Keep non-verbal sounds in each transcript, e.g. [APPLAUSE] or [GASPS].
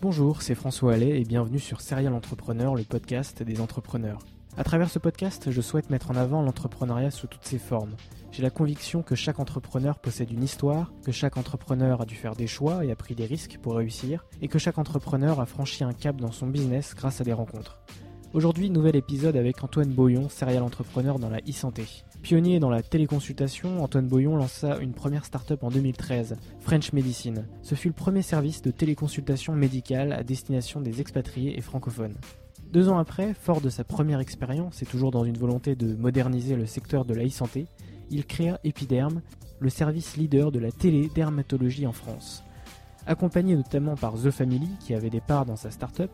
Bonjour, c'est François Allais et bienvenue sur Serial Entrepreneur, le podcast des entrepreneurs. À travers ce podcast, je souhaite mettre en avant l'entrepreneuriat sous toutes ses formes. J'ai la conviction que chaque entrepreneur possède une histoire, que chaque entrepreneur a dû faire des choix et a pris des risques pour réussir, et que chaque entrepreneur a franchi un cap dans son business grâce à des rencontres. Aujourd'hui, nouvel épisode avec Antoine Boyon, serial entrepreneur dans la e-santé. Pionnier dans la téléconsultation, Antoine Boyon lança une première start-up en 2013, French Medicine. Ce fut le premier service de téléconsultation médicale à destination des expatriés et francophones. Deux ans après, fort de sa première expérience et toujours dans une volonté de moderniser le secteur de la e-santé, il créa Epiderm, le service leader de la télédermatologie en France. Accompagné notamment par The Family, qui avait des parts dans sa start-up,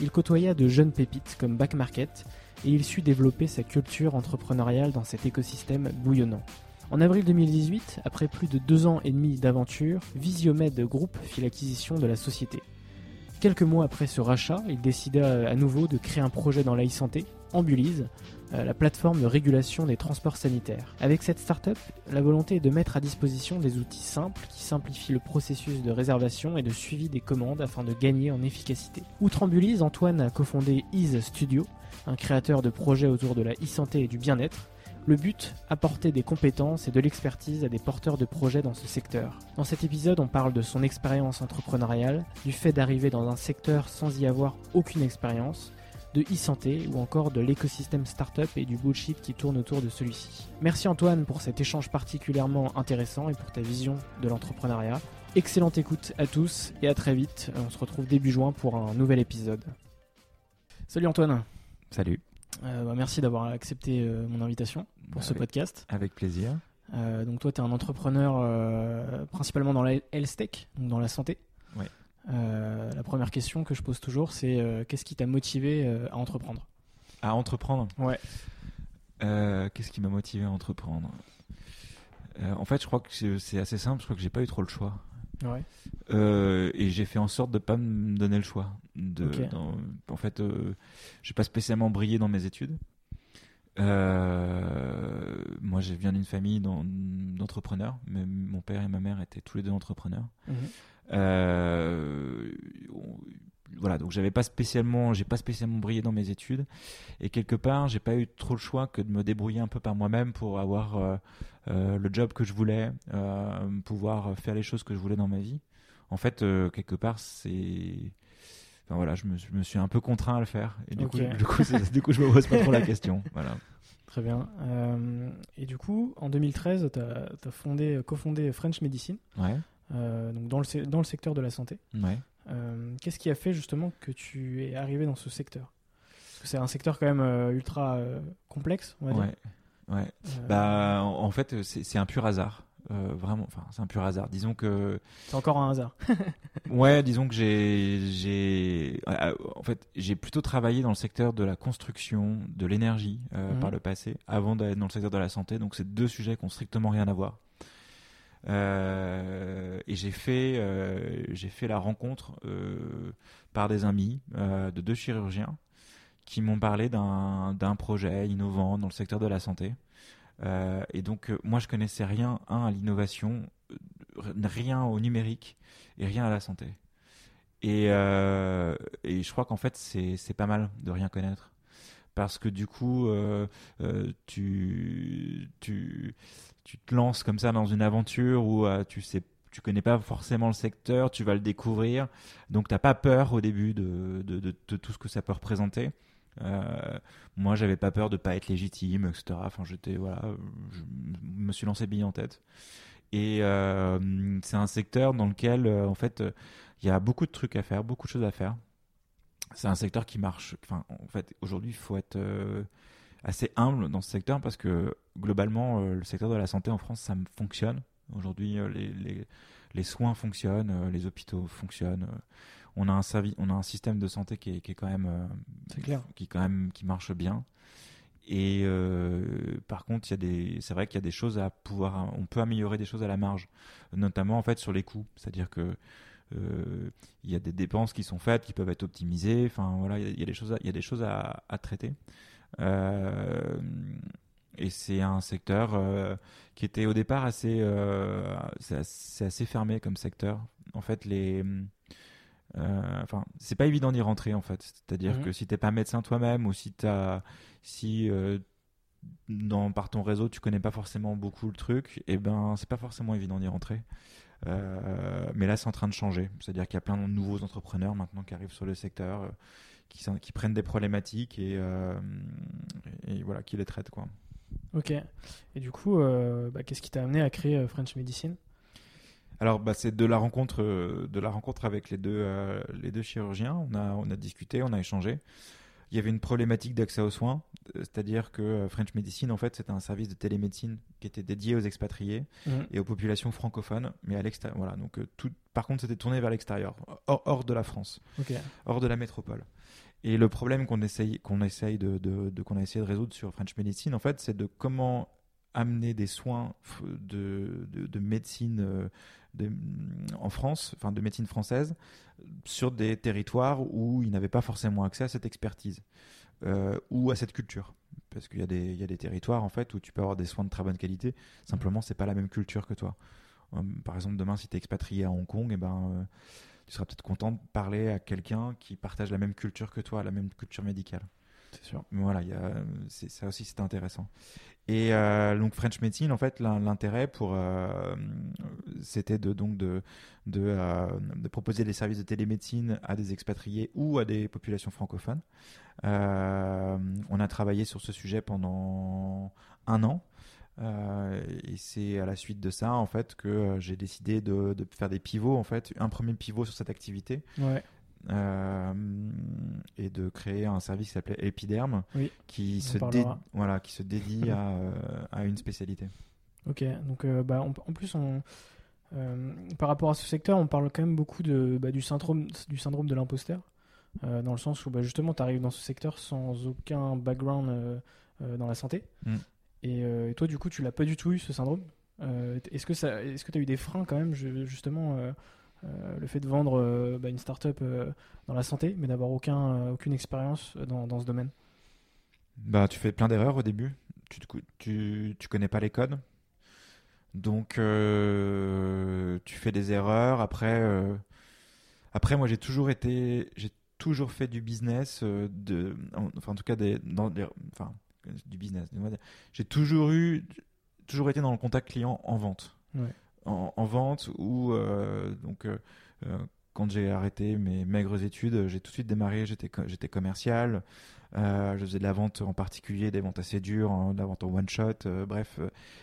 il côtoya de jeunes pépites comme Back Market et il sut développer sa culture entrepreneuriale dans cet écosystème bouillonnant. En avril 2018, après plus de deux ans et demi d'aventure, Visiomed Group fit l'acquisition de la société. Quelques mois après ce rachat, il décida à nouveau de créer un projet dans la santé Ambulise, euh, la plateforme de régulation des transports sanitaires. Avec cette start-up, la volonté est de mettre à disposition des outils simples qui simplifient le processus de réservation et de suivi des commandes afin de gagner en efficacité. Outre Ambulise, Antoine a cofondé Ease Studio, un créateur de projets autour de la e-santé et du bien-être, le but, apporter des compétences et de l'expertise à des porteurs de projets dans ce secteur. Dans cet épisode, on parle de son expérience entrepreneuriale, du fait d'arriver dans un secteur sans y avoir aucune expérience, de e-santé ou encore de l'écosystème startup et du bullshit qui tourne autour de celui-ci. Merci Antoine pour cet échange particulièrement intéressant et pour ta vision de l'entrepreneuriat. Excellente écoute à tous et à très vite. On se retrouve début juin pour un nouvel épisode. Salut Antoine. Salut. Euh, bah, merci d'avoir accepté euh, mon invitation pour ce Avec- podcast. Avec plaisir. Euh, donc toi, tu es un entrepreneur principalement dans la health tech, donc dans la santé. Ouais. La première question que je pose toujours, c'est qu'est-ce qui t'a motivé à entreprendre? À entreprendre? Ouais. Qu'est-ce qui m'a motivé à entreprendre? En fait, je crois que c'est- c'est assez simple. Je crois que j'ai pas eu trop le choix. Ouais. Euh, et j'ai fait en sorte de pas me donner le choix. De, Ok. dans- en fait, euh, j'ai pas spécialement brillé dans mes études. Euh, moi, je viens d'une famille d'en- d'entrepreneurs. mais Mon père et ma mère étaient tous les deux entrepreneurs. Mhm. Euh, on- voilà, donc j'avais pas spécialement, j'ai pas spécialement brillé dans mes études, et quelque part, j'ai pas eu trop le choix que de me débrouiller un peu par moi-même pour avoir euh, euh, le job que je voulais, euh, pouvoir faire les choses que je voulais dans ma vie. En fait, quelque part, c'est Enfin voilà, je me, je me suis un peu contraint à le faire. Et du, coup, du, coup, c'est- du coup, je me pose pas trop la question. [LAUGHS] Voilà. Très bien. Et du coup, en 2013, tu as, fondé, cofondé French Medicine, Ouais, donc dans, le, dans le secteur de la santé. ouais. Euh, Qu'est-ce qui a fait justement que tu es arrivé dans ce secteur? Parce que c'est un secteur quand même euh, ultra euh, complexe, on va dire. Ouais, ouais. Euh, Bah, en, fait, c'est un pur hasard. Euh, vraiment, enfin, c'est un pur hasard. Disons que c'est encore un hasard. [LAUGHS] Ouais, disons que j'ai, en fait, j'ai plutôt travaillé dans le secteur de la construction, de l'énergie euh, Mhm. par le passé, avant d'aller dans le secteur de la santé. Donc, c'est deux sujets qui ont strictement rien à voir. Euh, et j'ai fait, euh, fait la rencontre euh, par des amis de deux chirurgiens qui m'ont parlé d'un, projet innovant dans le secteur de la santé. Et donc, moi, je connaissais rien, un, à l'innovation, rien au numérique et rien à la santé. Et, et je crois qu'en fait, c'est pas mal de rien connaître. Parce que du coup, tu, tu, tu te lances comme ça dans une aventure où euh, tu sais tu connais pas forcément le secteur, tu vas le découvrir, donc t'as pas peur au début de, de, tout ce que ça peut représenter. Euh, moi, j'avais pas peur de pas être légitime, etc. Enfin, j'étais voilà, je me suis lancé bille en tête. Et euh, c'est un secteur dans lequel, euh, en fait, il y a beaucoup de trucs à faire, beaucoup de choses à faire. C'est un secteur qui marche. Enfin, en fait, aujourd'hui, il faut être assez humble dans ce secteur parce que globalement, euh, le secteur de la santé en France, ça fonctionne. Aujourd'hui, euh, les, les, les soins fonctionnent, euh, les hôpitaux fonctionnent. on a un servi- on a un système de santé qui est, qui est quand même, C'est clair. qui quand même qui marche bien. Et euh, par contre, c'est vrai qu'il y a des choses à pouvoir, on peut améliorer des choses à la marge, notamment en fait sur les coûts. C'est-à-dire que euh, il y a des dépenses qui sont faites, qui peuvent être optimisées. Enfin voilà, il y y, a des choses, il y a des choses à, à traiter. Euh, et c'est un secteur euh, qui était au départ assez, euh, c'est assez, fermé comme secteur. En fait, les, euh, enfin, c'est pas évident d'y rentrer en fait. C'est-à-dire Mhm. que si t'es pas médecin toi-même ou si t'as, si dans, par ton réseau tu connais pas forcément beaucoup le truc, et ben c'est pas forcément évident d'y rentrer. Mais là, c'est en train de changer. C'est-à-dire qu'il y a plein de nouveaux entrepreneurs maintenant qui arrivent sur le secteur, qui, prennent des problématiques et, euh, et voilà, qui les traitent quoi. Ok. Et du coup, euh, bah, qu'est-ce qui t'a amené à créer euh, French Medicine? Alors, bah, c'est de la rencontre, de la rencontre avec les deux, euh, les deux chirurgiens. On a, on a discuté, on a échangé. Il y avait une problématique d'accès aux soins, euh, c'est-à-dire que euh, French Medicine, en fait, c'était un service de télémédecine qui était dédié aux expatriés Mhm. et aux populations francophones, mais à l'extérieur. Voilà, donc euh, tout. Par contre, c'était tourné vers l'extérieur, hors, hors de la France, hors de la métropole. Et le problème qu'on essaye, qu'on essaye de, de- de- qu'on a essayé de résoudre sur French Medicine, en fait, c'est de comment amener des soins de, de, de médecine euh, de- en France, enfin de médecine française, sur des territoires où ils n'avaient pas forcément accès à cette expertise euh, ou à cette culture. Parce qu'il y, a des- il y a des territoires en fait où tu peux avoir des soins de très bonne qualité, simplement c'est pas la même culture que toi. Euh, par exemple, demain, si tu es expatrié à Hong Kong, eh ben, euh, tu seras peut-être content de parler à quelqu'un qui partage la même culture que toi, la même culture médicale. C'est sûr. Voilà, ça aussi c'est intéressant. Et euh, donc French Medicine, en fait, l'in- l'intérêt pour, euh, c'était de donc euh, de proposer des services de télémédecine à des expatriés ou à des populations francophones. On a travaillé sur ce sujet pendant un an. Et c'est à la suite de ça en fait que j'ai décidé de, de faire des pivots en fait un premier pivot sur cette activité Ouais. Euh, et de créer un service qui s'appelait Epiderme, Oui, qui, se voilà, qui se dédie [LAUGHS] à, euh, à une spécialité. Ok. Donc, euh, bah, en, en plus, on, euh, par rapport à ce secteur, on parle quand même beaucoup de, bah, du, syndrome, du syndrome de l'imposteur, dans le sens où bah, justement, tu arrives dans ce secteur sans aucun background dans la santé. Mm. Et, et toi, du coup, tu l'as pas du tout eu, ce syndrome. Est-ce que tu as eu des freins quand même, justement, le fait de vendre euh, bah, une start-up euh, dans la santé, mais d'avoir aucun, euh, aucune expérience dans, dans ce domaine Bah, tu fais plein d'erreurs au début. Tu, te tu, tu connais pas les codes. Donc, euh, tu fais des erreurs. Après, euh, après moi, j'ai toujours été, j'ai toujours fait du business, euh, de, en- enfin, en tout cas, des, dans des, enfin, du business. J'ai toujours eu, toujours été dans le contact client en vente. Ouais. En, en vente ou euh, donc. euh, euh, quand j'ai arrêté mes maigres études, j'ai tout de suite démarré, j'étais j'étais commercial, je faisais de la vente en particulier, des ventes assez dures, hein, de la vente en one shot, bref.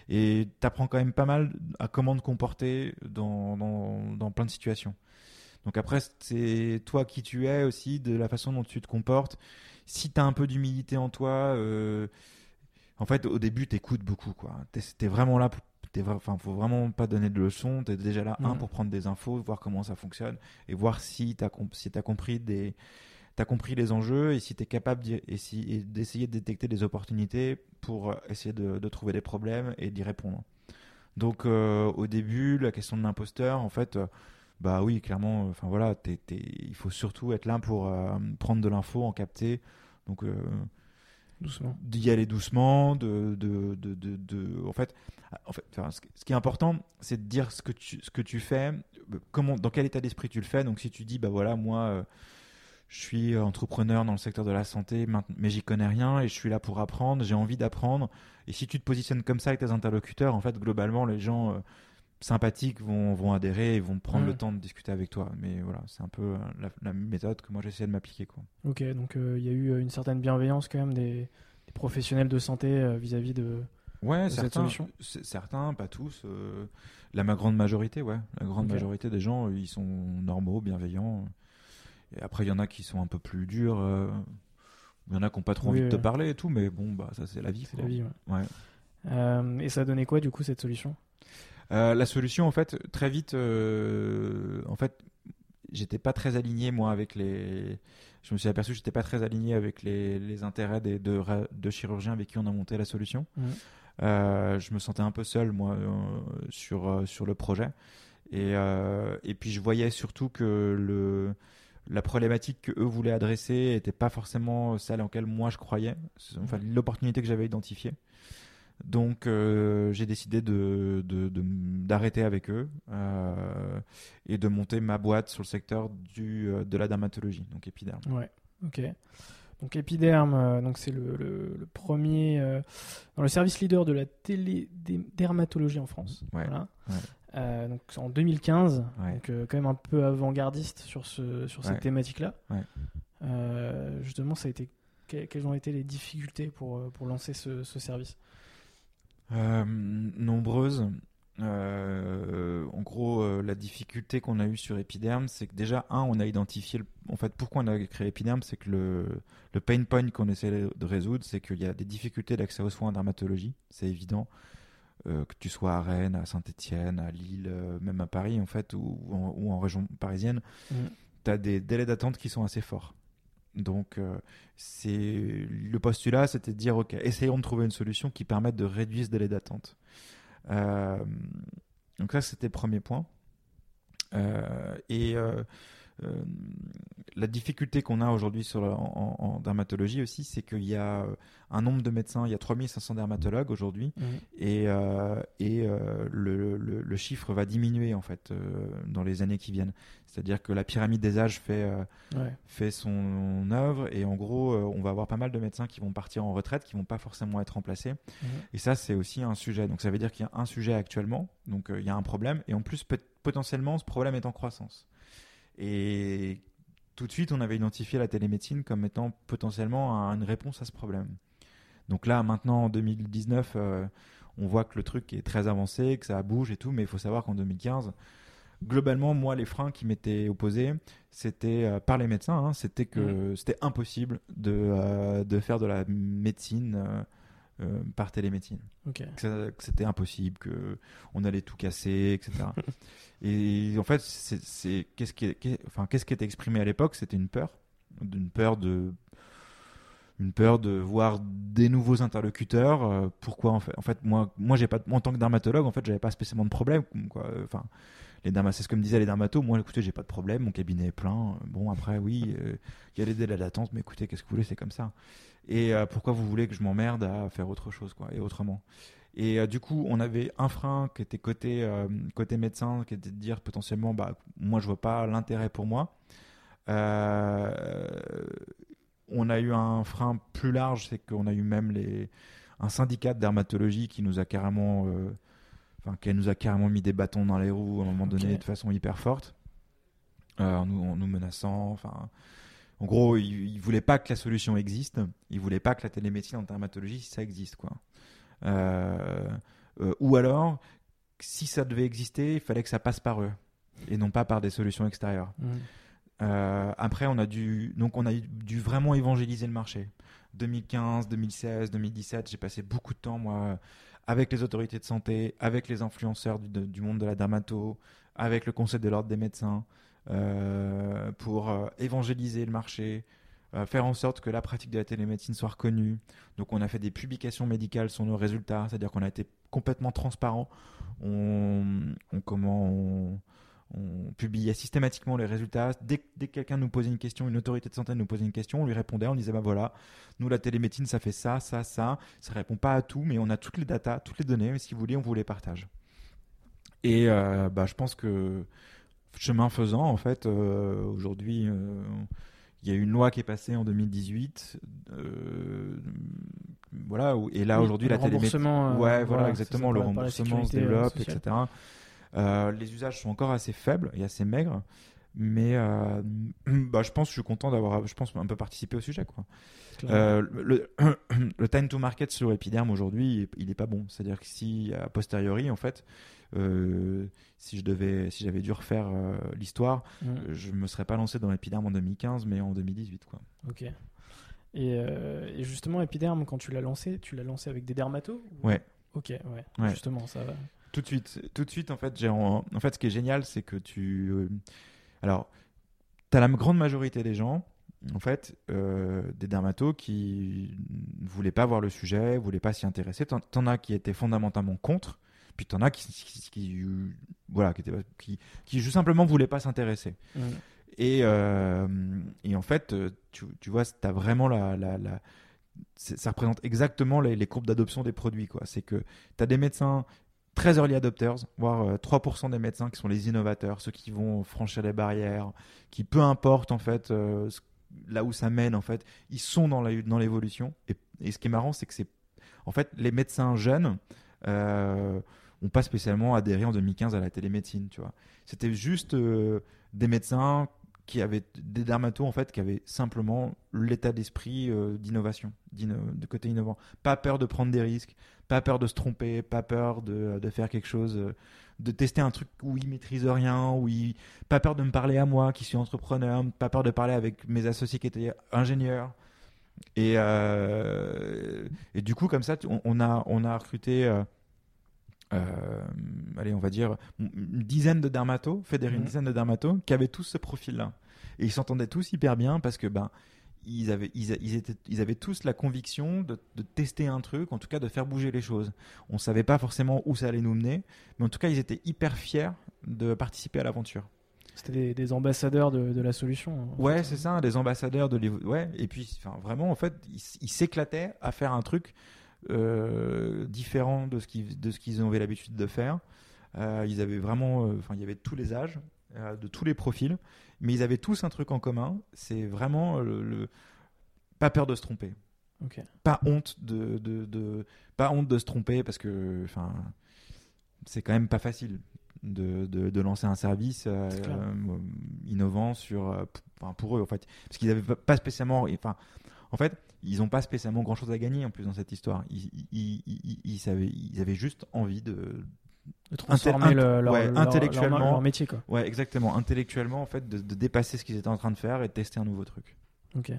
et t'apprends quand même pas mal à comment te comporter dans, dans, dans plein de situations. Donc après, c'est toi qui tu es aussi, de la façon dont tu te comportes. Si t'as un peu d'humilité en toi, en fait, au début, t'écoutes beaucoup, quoi. T'es t'es vraiment là pour. T'es Enfin, faut vraiment pas donner de leçons. T'es déjà là, un, Mhm. pour prendre des infos, voir comment ça fonctionne et voir si t'as si t'as compris des t'as compris les enjeux et si tu es capable et si- d'essayer de détecter des opportunités pour euh, essayer de, de trouver des problèmes et d'y répondre. Donc euh, au début, la question de l'imposteur, en fait, euh, bah oui, clairement, enfin voilà, t'es- t'es- il faut surtout être là pour euh, prendre de l'info, en capter. Donc. D'y aller doucement, de, de, de, de, en fait, en fait ce, qui- est important, c'est de dire ce que tu, ce que tu fais, euh, comment, dans quel état d'esprit tu le fais. Donc si tu dis, bah voilà, moi, euh, je suis entrepreneur dans le secteur de la santé, mais j'y connais rien et je suis là pour apprendre, j'ai envie d'apprendre. Et si tu te positionnes comme ça avec tes interlocuteurs, en fait, globalement, les gens euh, sympathiques vont, vont adhérer et vont prendre Mm. le temps de discuter avec toi. Mais voilà, c'est un peu euh, la, la méthode que moi j'essaie de m'appliquer. Quoi. Ok, donc euh, il y a eu euh, une certaine bienveillance quand même des, des professionnels de santé euh, vis-à-vis de. Ouais, cette certains, certains, pas tous. euh, la ma grande majorité, ouais. La grande majorité des gens, ils sont normaux, bienveillants. Et après, il y en a qui sont un peu plus durs. Il y en a qui n'ont pas trop Oui, envie de te parler et tout, mais bon, bah ça c'est la vie. C'est la vie. ouais. Ouais. Et ça a donné quoi du coup cette solution? Euh, la solution, en fait, très vite, euh, en fait, j'étais pas très aligné moi avec les. Je me suis aperçu que j'étais pas très aligné avec les, les intérêts des deux, deux chirurgiens avec qui on a monté la solution. Mhm. Euh, je me sentais un peu seul moi sur sur le projet et et puis je voyais surtout que le la problématique que eux voulaient adresser était pas forcément celle en laquelle moi je croyais, enfin l'opportunité que j'avais identifiée. Donc euh, j'ai décidé de d'arrêter avec eux euh, et de monter ma boîte sur le secteur du euh, de la dermatologie, donc épiderme. Ouais, ok. Donc Epiderm, euh, donc c'est le, le- le premier euh, dans le service leader de la télédermatologie en France. Ouais, Voilà. ouais. Donc en 2015, Ouais. donc quand même un peu avant-gardiste sur ce sur cette thématique-là. Ouais. Justement, ça a été que- quelles ont été les difficultés pour pour lancer ce, ce service? Nombreuses. Euh, en gros, euh, la difficulté qu'on a eue sur Epiderm, c'est que déjà, un, on a identifié, le- en fait, pourquoi on a créé Epiderm, c'est que le, le pain point qu'on essaie de résoudre, c'est qu'il y a des difficultés d'accès aux soins en dermatologie, c'est évident. Euh, que tu sois à Rennes, à Saint-Etienne, à Lille, euh, même à Paris, en fait, ou, ou en, ou en région parisienne, Mhm. tu as des délais d'attente qui sont assez forts. Donc, euh, le postulat, c'était de dire, ok, essayons de trouver une solution qui permette de réduire ce délai d'attente. Euh, donc ça, c'était le premier point. Euh, et la difficulté qu'on a aujourd'hui en, dermatologie aussi, c'est qu'il y a euh, un nombre de médecins, il y a 3500 dermatologues aujourd'hui, et, euh, et euh, le, le- le chiffre va diminuer en fait euh, dans les années qui viennent. C'est-à-dire que la pyramide des âges fait, euh, Ouais. fait son œuvre et en gros, euh, on va avoir pas mal de médecins qui vont partir en retraite, qui vont pas forcément être remplacés. Mhm. Et ça, c'est aussi un sujet. Donc ça veut dire qu'il y a un sujet actuellement, donc euh, il y a un problème, et en plus, peut- potentiellement, ce problème est en croissance. Et tout de suite, on avait identifié la télémédecine comme étant potentiellement un- une réponse à ce problème. Donc là, maintenant, en 2019, euh, on voit que le truc est très avancé, que ça bouge et tout, mais il faut savoir qu'en 2015, globalement, moi, les freins qui m'étaient opposés, c'était euh, par les médecins, hein, c'était que c'était impossible de, euh, de faire de la médecine euh, euh, par télémédecine que, c'était impossible, que on allait tout casser, etc. [LAUGHS] et en fait, c'est qu'est-ce qui, enfin, qu'est-ce qui était exprimé à l'époque? C'était une peur, d'une peur de une peur de voir des nouveaux interlocuteurs. euh, pourquoi en fait En fait, moi, moi, j'ai pas, moi, en tant que dermatologue, en fait, j'avais pas spécialement de problème. Quoi. Enfin, les c'est ce que me disaient les dermatos. Moi, écoutez, j'ai pas de problème. Mon cabinet est plein. Bon, après, oui, euh, il y a les délais d'attente, mais écoutez, qu'est-ce que vous voulez C'est comme ça. Et euh, pourquoi vous voulez que je m'emmerde à faire autre chose, quoi, et autrement? Et euh, du coup, on avait un frein qui était côté euh, côté médecin, qui était de dire potentiellement, bah, moi, je vois pas l'intérêt pour moi. On a eu un frein plus large, c'est qu'on a eu même les, un syndicat de dermatologie qui nous a carrément, enfin, qui nous a carrément mis des bâtons dans les roues à un moment donné de façon hyper forte, en, nous, en nous menaçant. Enfin, en gros, ils, ils voulaient pas que la solution existe. Ils voulaient pas que la télémédecine en dermatologie, ça existe, quoi. Euh, euh, ou alors, si ça devait exister, il fallait que ça passe par eux et non pas par des solutions extérieures. Mhm. Euh, après, on a dû, donc on a dû vraiment évangéliser le marché. 2015, 2016, 2017, j'ai passé beaucoup de temps moi avec les autorités de santé, avec les influenceurs du, de- du monde de la dermato, avec le conseil de l'ordre des médecins, euh, pour euh, évangéliser le marché, euh, faire en sorte que la pratique de la télémédecine soit reconnue. Donc, on a fait des publications médicales sur nos résultats, c'est-à-dire qu'on a été complètement transparent. On, on- comment on, publiait systématiquement les résultats. Dès, dès que quelqu'un nous posait une question, une autorité de santé nous posait une question, on lui répondait, on disait bah voilà, nous la télémédecine ça fait ça, ça, ça. Ça répond pas à tout, mais on a toutes les datas, toutes les données. Et si vous voulez, on vous les partage. Et bah, je pense que chemin faisant, en fait, euh, aujourd'hui, euh, il y a une loi qui est passée en 2018. euh, voilà, et là Oui, aujourd'hui, la télémédecine. remboursement, Ouais, voilà, voilà, exactement. Le remboursement se développe, sociale. etc. Les usages sont encore assez faibles et assez maigres. Mais [CLEARS THROAT] bah, je pense, je suis content d'avoir, je pense, un peu participé au sujet, quoi. [CLEARS THROAT] Le time to market sur Epiderm aujourd'hui, il n'est pas bon. C'est-à-dire que si a posteriori, en fait, euh, si je devais, si j'avais dû refaire euh, l'histoire, Mm. euh, je me serais pas lancé dans Epiderm en 2015, mais en 2018, quoi. Ok. Et, et justement, Epiderm, quand tu l'as lancé, tu l'as lancé avec des dermatos ou- Ouais. Ok, ouais. Ouais. Justement, ça va. Tout de suite, tout de suite, en fait, j'ai en, en fait, ce qui est génial, c'est que tu, alors, tu as la grande majorité des gens, en fait, euh, des dermatos qui ne voulaient pas voir le sujet, voulaient pas s'y intéresser. T'en as qui étaient fondamentalement contre, puis t'en as qui, qui, qui- voilà, qui, étaient, qui, qui juste simplement voulaient pas s'intéresser. Mm. Et, euh, et en fait, euh, tu, tu vois, tu as vraiment la. la, ça représente exactement les, les courbes d'adoption des produits. quoi. C'est que tu as des médecins très early adopters, voire euh, 3% des médecins qui sont les innovateurs, ceux qui vont franchir les barrières, qui peu importe en fait euh, là où ça mène, en fait, ils sont dans la- dans l'évolution. Et, et ce qui est marrant, c'est que c'est. En fait, les médecins jeunes. Euh, ont pas spécialement adhéré en 2015 à la télémédecine, tu vois. C'était juste euh, des médecins qui avaient des dermatos en fait qui avaient simplement l'état d'esprit euh, d'innovation, d'inno- de côté innovant. Pas peur de prendre des risques, pas peur de se tromper, pas peur de, de faire quelque chose, euh, de tester un truc où ils maîtrisent rien, où ils... pas peur de me parler à moi qui suis entrepreneur, pas peur de parler avec mes associés qui étaient ingénieurs. Et, et du coup, comme ça, on, a, on a recruté, allez, on va dire, une dizaine de dermatos, fédéré une Mhm. dizaine de dermatos, qui avaient tous ce profil-là. Et ils s'entendaient tous hyper bien parce que ben, ils avaient, ils, ils étaient, ils avaient tous la conviction de, de tester un truc, en tout cas de faire bouger les choses. On savait pas forcément où ça allait nous mener, mais en tout cas, ils étaient hyper fiers de participer à l'aventure. C'était des, des ambassadeurs de, de la solution. Ouais, c'est ça, des ambassadeurs de l'évo- ouais, et puis enfin vraiment en fait, ils s'éclataient à faire un truc euh, différent de ce qu'ils de ce qu'ils avaient l'habitude de faire. Euh, ils avaient vraiment, euh, enfin il y avait tous les âges, euh, de tous les profils, mais ils avaient tous un truc en commun, c'est vraiment le, le- pas peur de se tromper, pas honte de, de, de- pas honte de se tromper parce que enfin c'est quand même pas facile de, de, de lancer un service euh, euh, innovant sur p- enfin, pour eux en fait. Parce qu'ils avaient pas- pas spécialement enfin en fait ils n'ont pas spécialement grand chose à gagner en plus dans cette histoire ils, avaient juste envie de De transformer Inté- le- leur, ouais, leur- intellectuellement. leur, leur métier, quoi. ouais exactement intellectuellement en fait de, de dépasser ce qu'ils étaient en train de faire et de tester un nouveau truc Ok.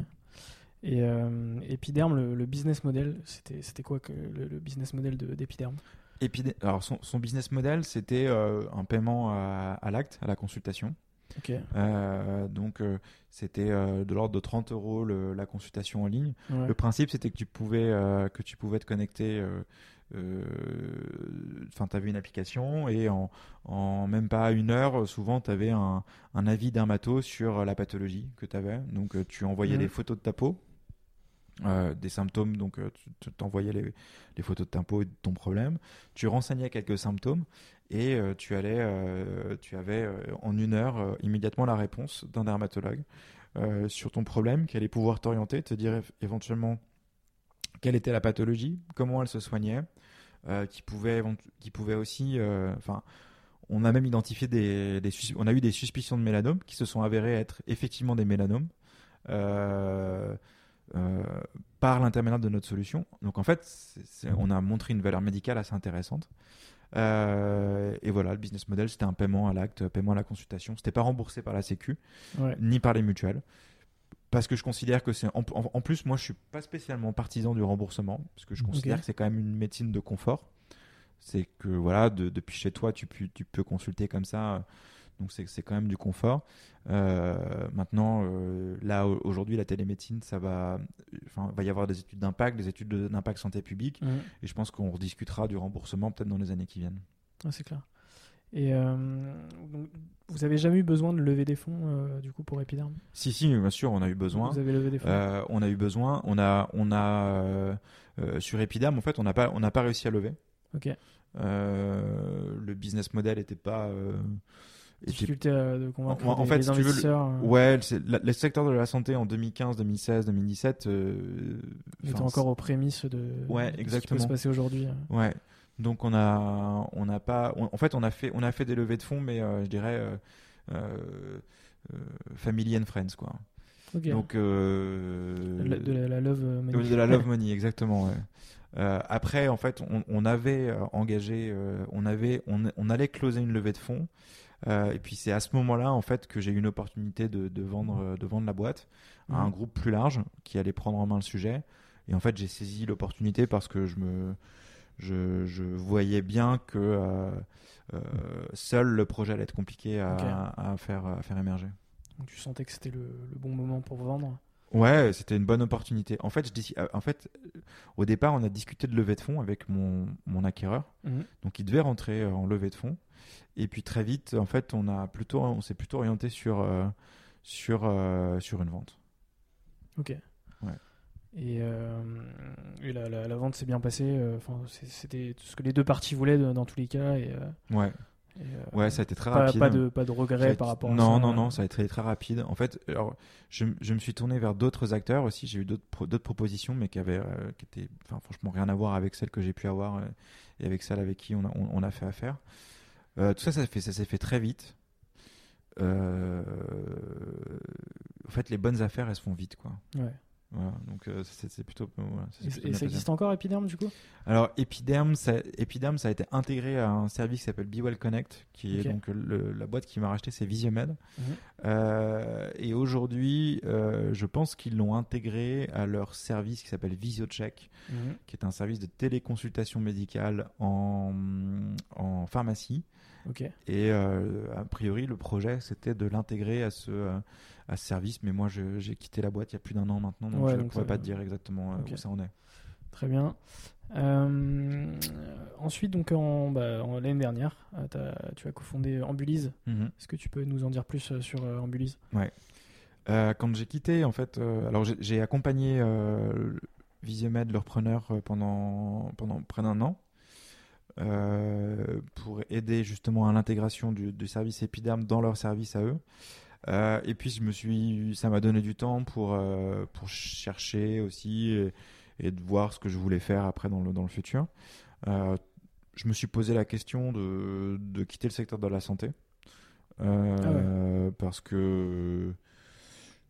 Et euh, Epiderm, le, le business model, c'était quoi que le, le business model de- d'Epiderm Et puis, alors son, son business model, c'était euh, un paiement à, à l'acte, à la consultation. Ok. Euh, donc, euh, c'était euh, de l'ordre de 30 euros le- la consultation en ligne. Ouais. Le principe, c'était que tu pouvais, que tu pouvais te connecter. Enfin, tu avais une application et en, en même pas une heure, souvent, tu avais un, un avis dermato sur la pathologie que tu avais. Donc, tu envoyais Mhm. des photos de ta peau. Euh, des symptômes, donc euh, tu t'envoyais les, photos de ta et de ton problème. Tu renseignais quelques symptômes et euh, tu allais, tu avais en une heure immédiatement la réponse d'un dermatologue sur ton problème, qui allait pouvoir t'orienter, te dire éve- éventuellement quelle était la pathologie, comment elle se soignait, qui pouvait, qui pouvait aussi, enfin, on a même identifié des, on a eu des suspicions de mélanome qui se sont avérées être effectivement des mélanomes. Euh, par l'intermédiaire de notre solution. Donc en fait, on a montré une valeur médicale assez intéressante. Euh, et voilà, le business model, c'était un paiement à l'acte, paiement à la consultation. C'était pas remboursé par la Sécu, Ouais. ni par les mutuelles. Parce que je considère que c'est. En, plus, moi, je suis pas spécialement partisan du remboursement, parce que je considère que c'est quand même une médecine de confort. C'est que, voilà, de- depuis chez toi, tu peux consulter comme ça. Donc, c'est quand même du confort. Euh, maintenant, euh, là, au- aujourd'hui, la télémédecine, ça va. Enfin, il va y avoir des études d'impact, des études de- d'impact santé publique. Mhm. Et je pense qu'on rediscutera du remboursement peut-être dans les années qui viennent. Ouais, c'est clair. Et euh, donc, vous avez jamais eu besoin de lever des fonds euh, du coup pour Epiderm Si, si, bien sûr, on a eu besoin. Vous avez levé des fonds Euh, on a eu besoin. On a, on a sur Epiderm, en fait, on n'a pas, on n'a pas réussi à lever. Ok. Le business model était pas. Était- Difficulté de convaincre En- en des- fait, les si tu veux, le- investisseurs. euh, Ouais, la- le secteur de la santé en 2015, 2016, 2017. euh, enfin, encore aux prémices de, Ouais, de ce qui peut exactement. se passer aujourd'hui. Ouais. Donc on a, on n'a pas, on- en fait on a fait, on a fait des levées de fonds, mais euh, je dirais euh, euh, euh, family and friends quoi. Ok. Donc de, la, de la- la love money. de la love [LAUGHS] money exactement. ouais. Euh, après en fait on, on avait engagé, euh, on avait, on, on allait closer une levée de fonds. Euh, et puis c'est à ce moment-là en fait que j'ai eu une opportunité de, de vendre, euh, de vendre la boîte à un Mhm. groupe plus large qui allait prendre en main le sujet. Et en fait, j'ai saisi l'opportunité parce que je me, je, je voyais bien que euh, euh, seul le projet allait être compliqué à, à faire, à faire émerger. Donc tu sentais que c'était le, le bon moment pour vendre? Ouais, c'était une bonne opportunité. En fait, je dis, en fait, au départ, on a discuté de levée de fonds avec mon, mon acquéreur. Mhm. Donc, il devait rentrer en levée de fonds. Et puis très vite, en fait, on a plutôt, on s'est plutôt orienté sur, euh, sur, euh, sur une vente. Ok. Ouais. Et, euh, et la, la- la vente s'est bien passée. Enfin, c'était ce que les deux parties voulaient de- dans tous les cas. Et, Ouais. et, Ouais, ça a été très pas, rapide. pas de pas de regrets par rapport non, à ça. Non, non, ça a été très, très rapide. En fait, alors, je, je me suis tourné vers d'autres acteurs aussi. J'ai eu d'autres pro- d'autres propositions, mais qui avaient, euh, qui étaient, enfin, franchement, rien à voir avec celles que j'ai pu avoir euh, et avec celles avec qui on a, on, on a fait affaire. Euh, tout ça, ça, fait, ça s'est fait très vite. Euh, en fait, les bonnes affaires, elles se font vite, quoi. Ouais. Voilà, donc euh, c'est plutôt. voilà, Et, plutôt et bien ça existe encore Epiderm du coup? Alors Epiderm ça, Epiderm, ça a été intégré à un service qui s'appelle BeWell Connect, qui est donc le- la boîte qui m'a racheté, c'est Visiomed. Mhm. Euh, et aujourd'hui, euh, je pense qu'ils l'ont intégré à leur service qui s'appelle VisioCheck, Mhm. qui est un service de téléconsultation médicale en, en pharmacie. Et euh, a priori, le projet, c'était de l'intégrer à ce, euh, à ce service. Mais moi, j'ai quitté la boîte il y a plus d'un an maintenant, donc Ouais, je ne pourrais pas te dire exactement euh, Ok. où ça en est. Très bien. Euh, ensuite, donc en, bah, en- l'année dernière, tu as cofondé Ambulise. Mhm. Est-ce que tu peux nous en dire plus sur euh, Ambulise? Euh, quand j'ai quitté, en fait, alors j'ai- accompagné Visiomed, leur preneur, pendant, pendant près d'un an euh, pour aider justement à l'intégration du, du service Epiderm dans leur service à eux. Euh, et puis je me suis, ça m'a donné du temps pour euh, pour chercher aussi et, et de voir ce que je voulais faire après dans le dans le futur. Je me suis posé la question de, de quitter le secteur de la santé Euh, parce que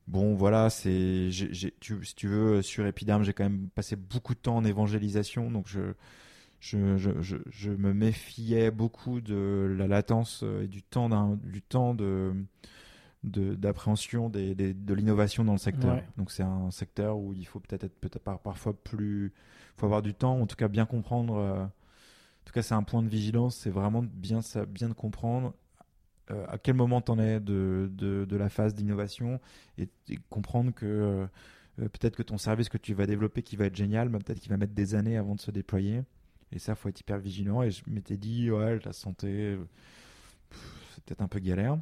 Bon, voilà, c'est, si tu veux, sur Epiderm, j'ai quand même passé beaucoup de temps en évangélisation, donc je, je, je, je, je me méfiais beaucoup de la latence euh, et du temps, du temps de, d'appréhension de l'innovation dans le secteur. Ouais. Donc c'est un secteur où il faut peut-être être par- parfois plus, faut avoir du temps, en tout cas bien comprendre. euh, en tout cas, c'est un point de vigilance, c'est vraiment bien ça, bien de comprendre euh, à quel moment tu en es de, de, de la phase d'innovation et, et comprendre que euh, peut-être que ton service que tu vas développer qui va être génial, bah, peut-être qu'il va mettre des années avant de se déployer. Et ça, faut être hyper vigilant. Et je m'étais dit, ouais, la santé, c'est peut-être un peu galère.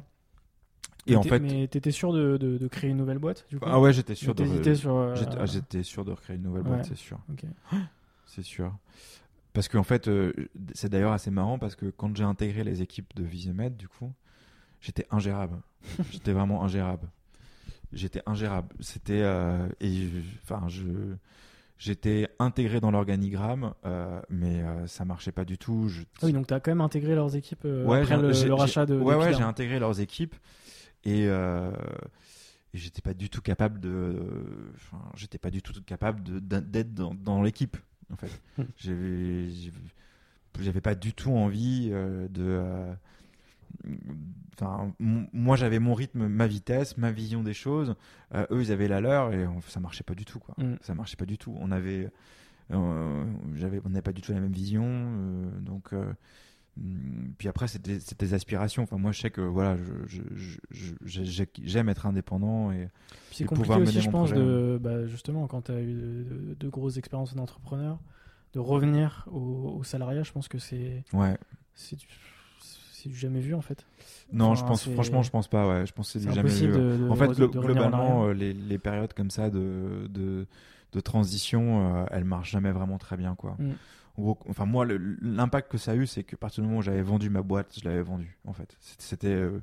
Et en fait, mais t'étais sûr de, de- de créer une nouvelle boîte du coup ah ouais, j'étais sûr de. Sur. euh, J'étais ah, j'étais sûr de recréer une nouvelle boîte, Ouais. c'est sûr. [GASPS] C'est sûr. Parce qu'en fait, euh, c'est d'ailleurs assez marrant parce que quand j'ai intégré les équipes de Visiomed, du coup, j'étais ingérable. [LAUGHS] j'étais vraiment ingérable. J'étais ingérable. C'était euh, et enfin je j'étais intégré dans l'organigramme, euh, mais euh, ça marchait pas du tout. Je, Ah oui, donc t'as quand même intégré leurs équipes euh, Ouais, après le, rachat de. ouais, ouais, j'ai intégré leurs équipes et, euh, et j'étais pas du tout capable de, enfin, j'étais pas du tout capable d'être dans, dans l'équipe. En fait, Hmm. j'avais, pas du tout envie de. Enfin, moi j'avais mon rythme, ma vitesse, ma vision des choses. Euh, eux, ils avaient la leur et on- ça marchait pas du tout, quoi. Mm. Ça marchait pas du tout. On avait, euh, j'avais, on n'avait pas du tout la même vision, euh, donc. Hum, Puis après, c'était c'est des aspirations. Enfin, moi, je sais que voilà, j'aime être indépendant et c'est et compliqué aussi, je pense, de, bah, justement, quand tu as eu de grosses expériences d'entrepreneur, de revenir au, au salariat. Je pense que c'est ouais, c'est du jamais vu en fait. Non, Enfin, je pense, franchement, je pense pas. Ouais, je pense que c'est du jamais vu. de, de- en fait, de- en globalement, euh, les, les périodes comme ça de, de, transition, euh, elles marchent jamais vraiment très bien, quoi. Mm. En gros, enfin, moi, l'impact que ça a eu, c'est que à partir du moment où j'avais vendu ma boîte, je l'avais vendue, en fait. C'était- euh,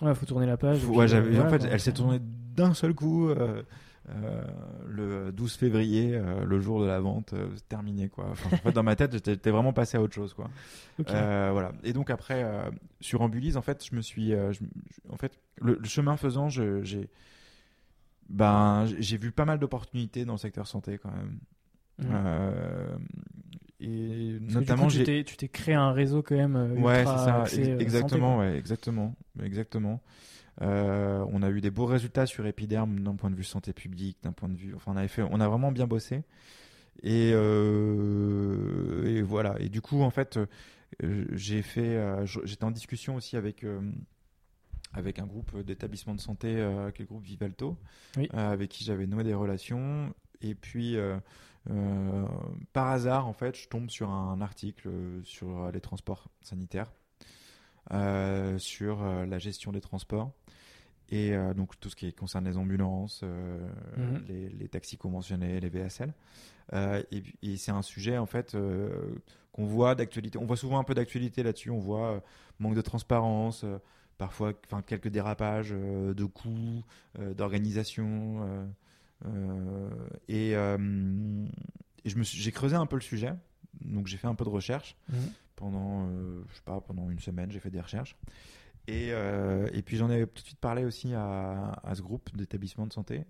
Ouais, faut tourner la page. ouais, j'avais, euh, en fait, quoi. elle s'est tournée d'un seul coup. euh, euh, le 12 février, euh, le jour de la vente, euh, c'est terminé quoi. Enfin, en fait, dans ma tête, j'étais vraiment passé à autre chose quoi. Ok. Euh, voilà. Et donc après, euh, sur Ambulise, en fait, je me suis, je- je- en fait, le, le chemin faisant, j'ai, ben, j'ai vu pas mal d'opportunités dans le secteur santé quand même. Euh, et Parce notamment, coup, tu t'es- créé un réseau quand même. Ouais, c'est ça, ex- exactement, ouais, exactement, exactement. Euh, on a eu des beaux résultats sur Epiderm d'un point de vue santé publique, d'un point de vue, enfin, on avait fait, on a vraiment bien bossé. Et, euh, et voilà. Et du coup, en fait, euh, j'ai fait, j'étais en discussion aussi avec euh, avec un groupe d'établissements de santé, qui est le groupe Vivalto, Oui. avec qui j'avais noué des relations. Et puis, par hasard, en fait, je tombe sur un article sur les transports sanitaires, sur la gestion des transports. Et euh, donc tout ce qui concerne les ambulances, euh, Mhm. les, les taxis conventionnés, les VSL. Euh, et c'est un sujet en fait qu'on voit d'actualité. On voit souvent un peu d'actualité là-dessus. On voit manque de transparence, parfois, quelques dérapages de coûts, d'organisation. et, j'ai creusé un peu le sujet. Donc j'ai fait un peu de recherche Mhm. pendant, je sais pas, pendant une semaine. J'ai fait des recherches. Et, euh, et puis j'en ai tout de suite parlé aussi à, à ce groupe d'établissements de santé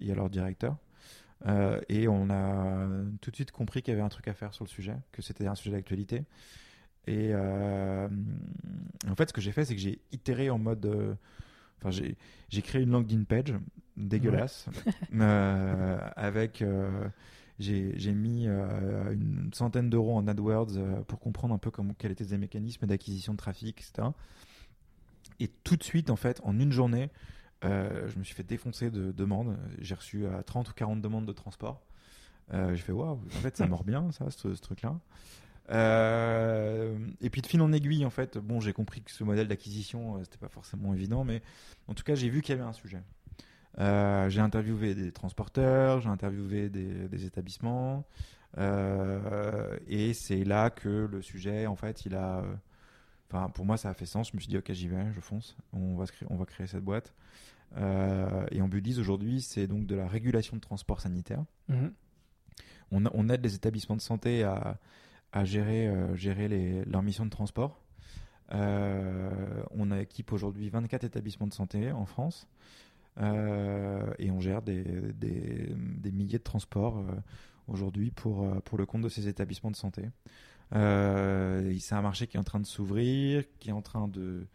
et à leur directeur. Euh, et on a tout de suite compris qu'il y avait un truc à faire sur le sujet, que c'était un sujet d'actualité. Et euh, en fait, ce que j'ai fait, c'est que j'ai itéré en mode. Enfin, j'ai créé une LinkedIn page dégueulasse [LAUGHS] avec. j'ai j'ai mis euh, une centaine d'euros en AdWords euh, pour comprendre un peu comment, quels étaient les mécanismes d'acquisition de trafic, etc. Et tout de suite, en fait, en une journée, euh, je me suis fait défoncer de demandes. J'ai reçu à 30 ou 40 demandes de transport. Euh, j'ai fait waouh, en fait, ça mord bien, ça, ce, truc-là. Euh, et puis de fil en aiguille, en fait, bon, j'ai compris que ce modèle d'acquisition, euh, c'était pas forcément évident, mais en tout cas, j'ai vu qu'il y avait un sujet. Euh, j'ai interviewé des transporteurs, j'ai interviewé des, établissements, euh, et c'est là que le sujet, en fait, il a. Enfin, pour moi, ça a fait sens. Je me suis dit, ok, j'y vais, je fonce. On va, créer, on va créer cette boîte. Euh, et Ambulise, aujourd'hui, c'est donc de la régulation de transport sanitaire. Mhm. On, aide les établissements de santé à, à gérer, euh, gérer les, leurs missions de transport. Euh, on équipe aujourd'hui 24 établissements de santé en France. Euh, et on gère des, des, des milliers de transports aujourd'hui pour, pour le compte de ces établissements de santé. Euh, c'est un marché qui est en train de s'ouvrir, qui est en train de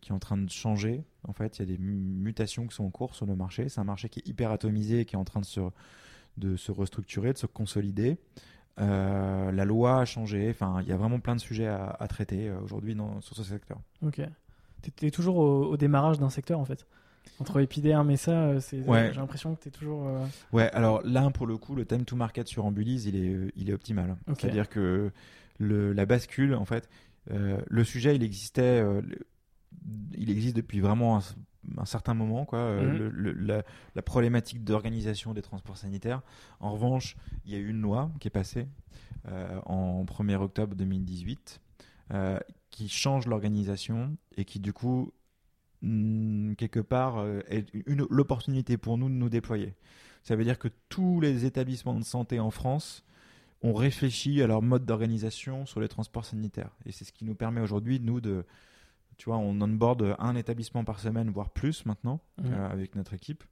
qui est en train de changer. En fait, il y a des mu- mutations qui sont en cours sur le marché. C'est un marché qui est hyper atomisé, qui est en train de se, de se restructurer, de se consolider. Euh, la loi a changé. Enfin, il y a vraiment plein de sujets à, à traiter euh, aujourd'hui sur ce secteur. Ok. T'es- T'es toujours au, au démarrage d'un secteur en fait. Entre épiderme et ça, Ouais. j'ai l'impression que t'es toujours. euh, Ouais, alors là, pour le coup, le time to market sur Ambulise, il est, il est optimal. C'est-à-dire que le, la bascule, en fait, euh, le sujet, il existait, euh, il existe depuis vraiment un, un certain moment, quoi. euh, Mhm. le- le- la, la problématique d'organisation des transports sanitaires. En revanche, il y a eu une loi qui est passée en 1er octobre 2018 euh, qui change l'organisation et qui, du coup, hmm, quelque part, est l'opportunité pour nous de nous déployer. Ça veut dire que tous les établissements de santé en France ont réfléchi à leur mode d'organisation sur les transports sanitaires. Et c'est ce qui nous permet aujourd'hui, nous, de. Tu vois, on onboard un établissement par semaine, voire plus maintenant, Mhm. euh, avec notre équipe.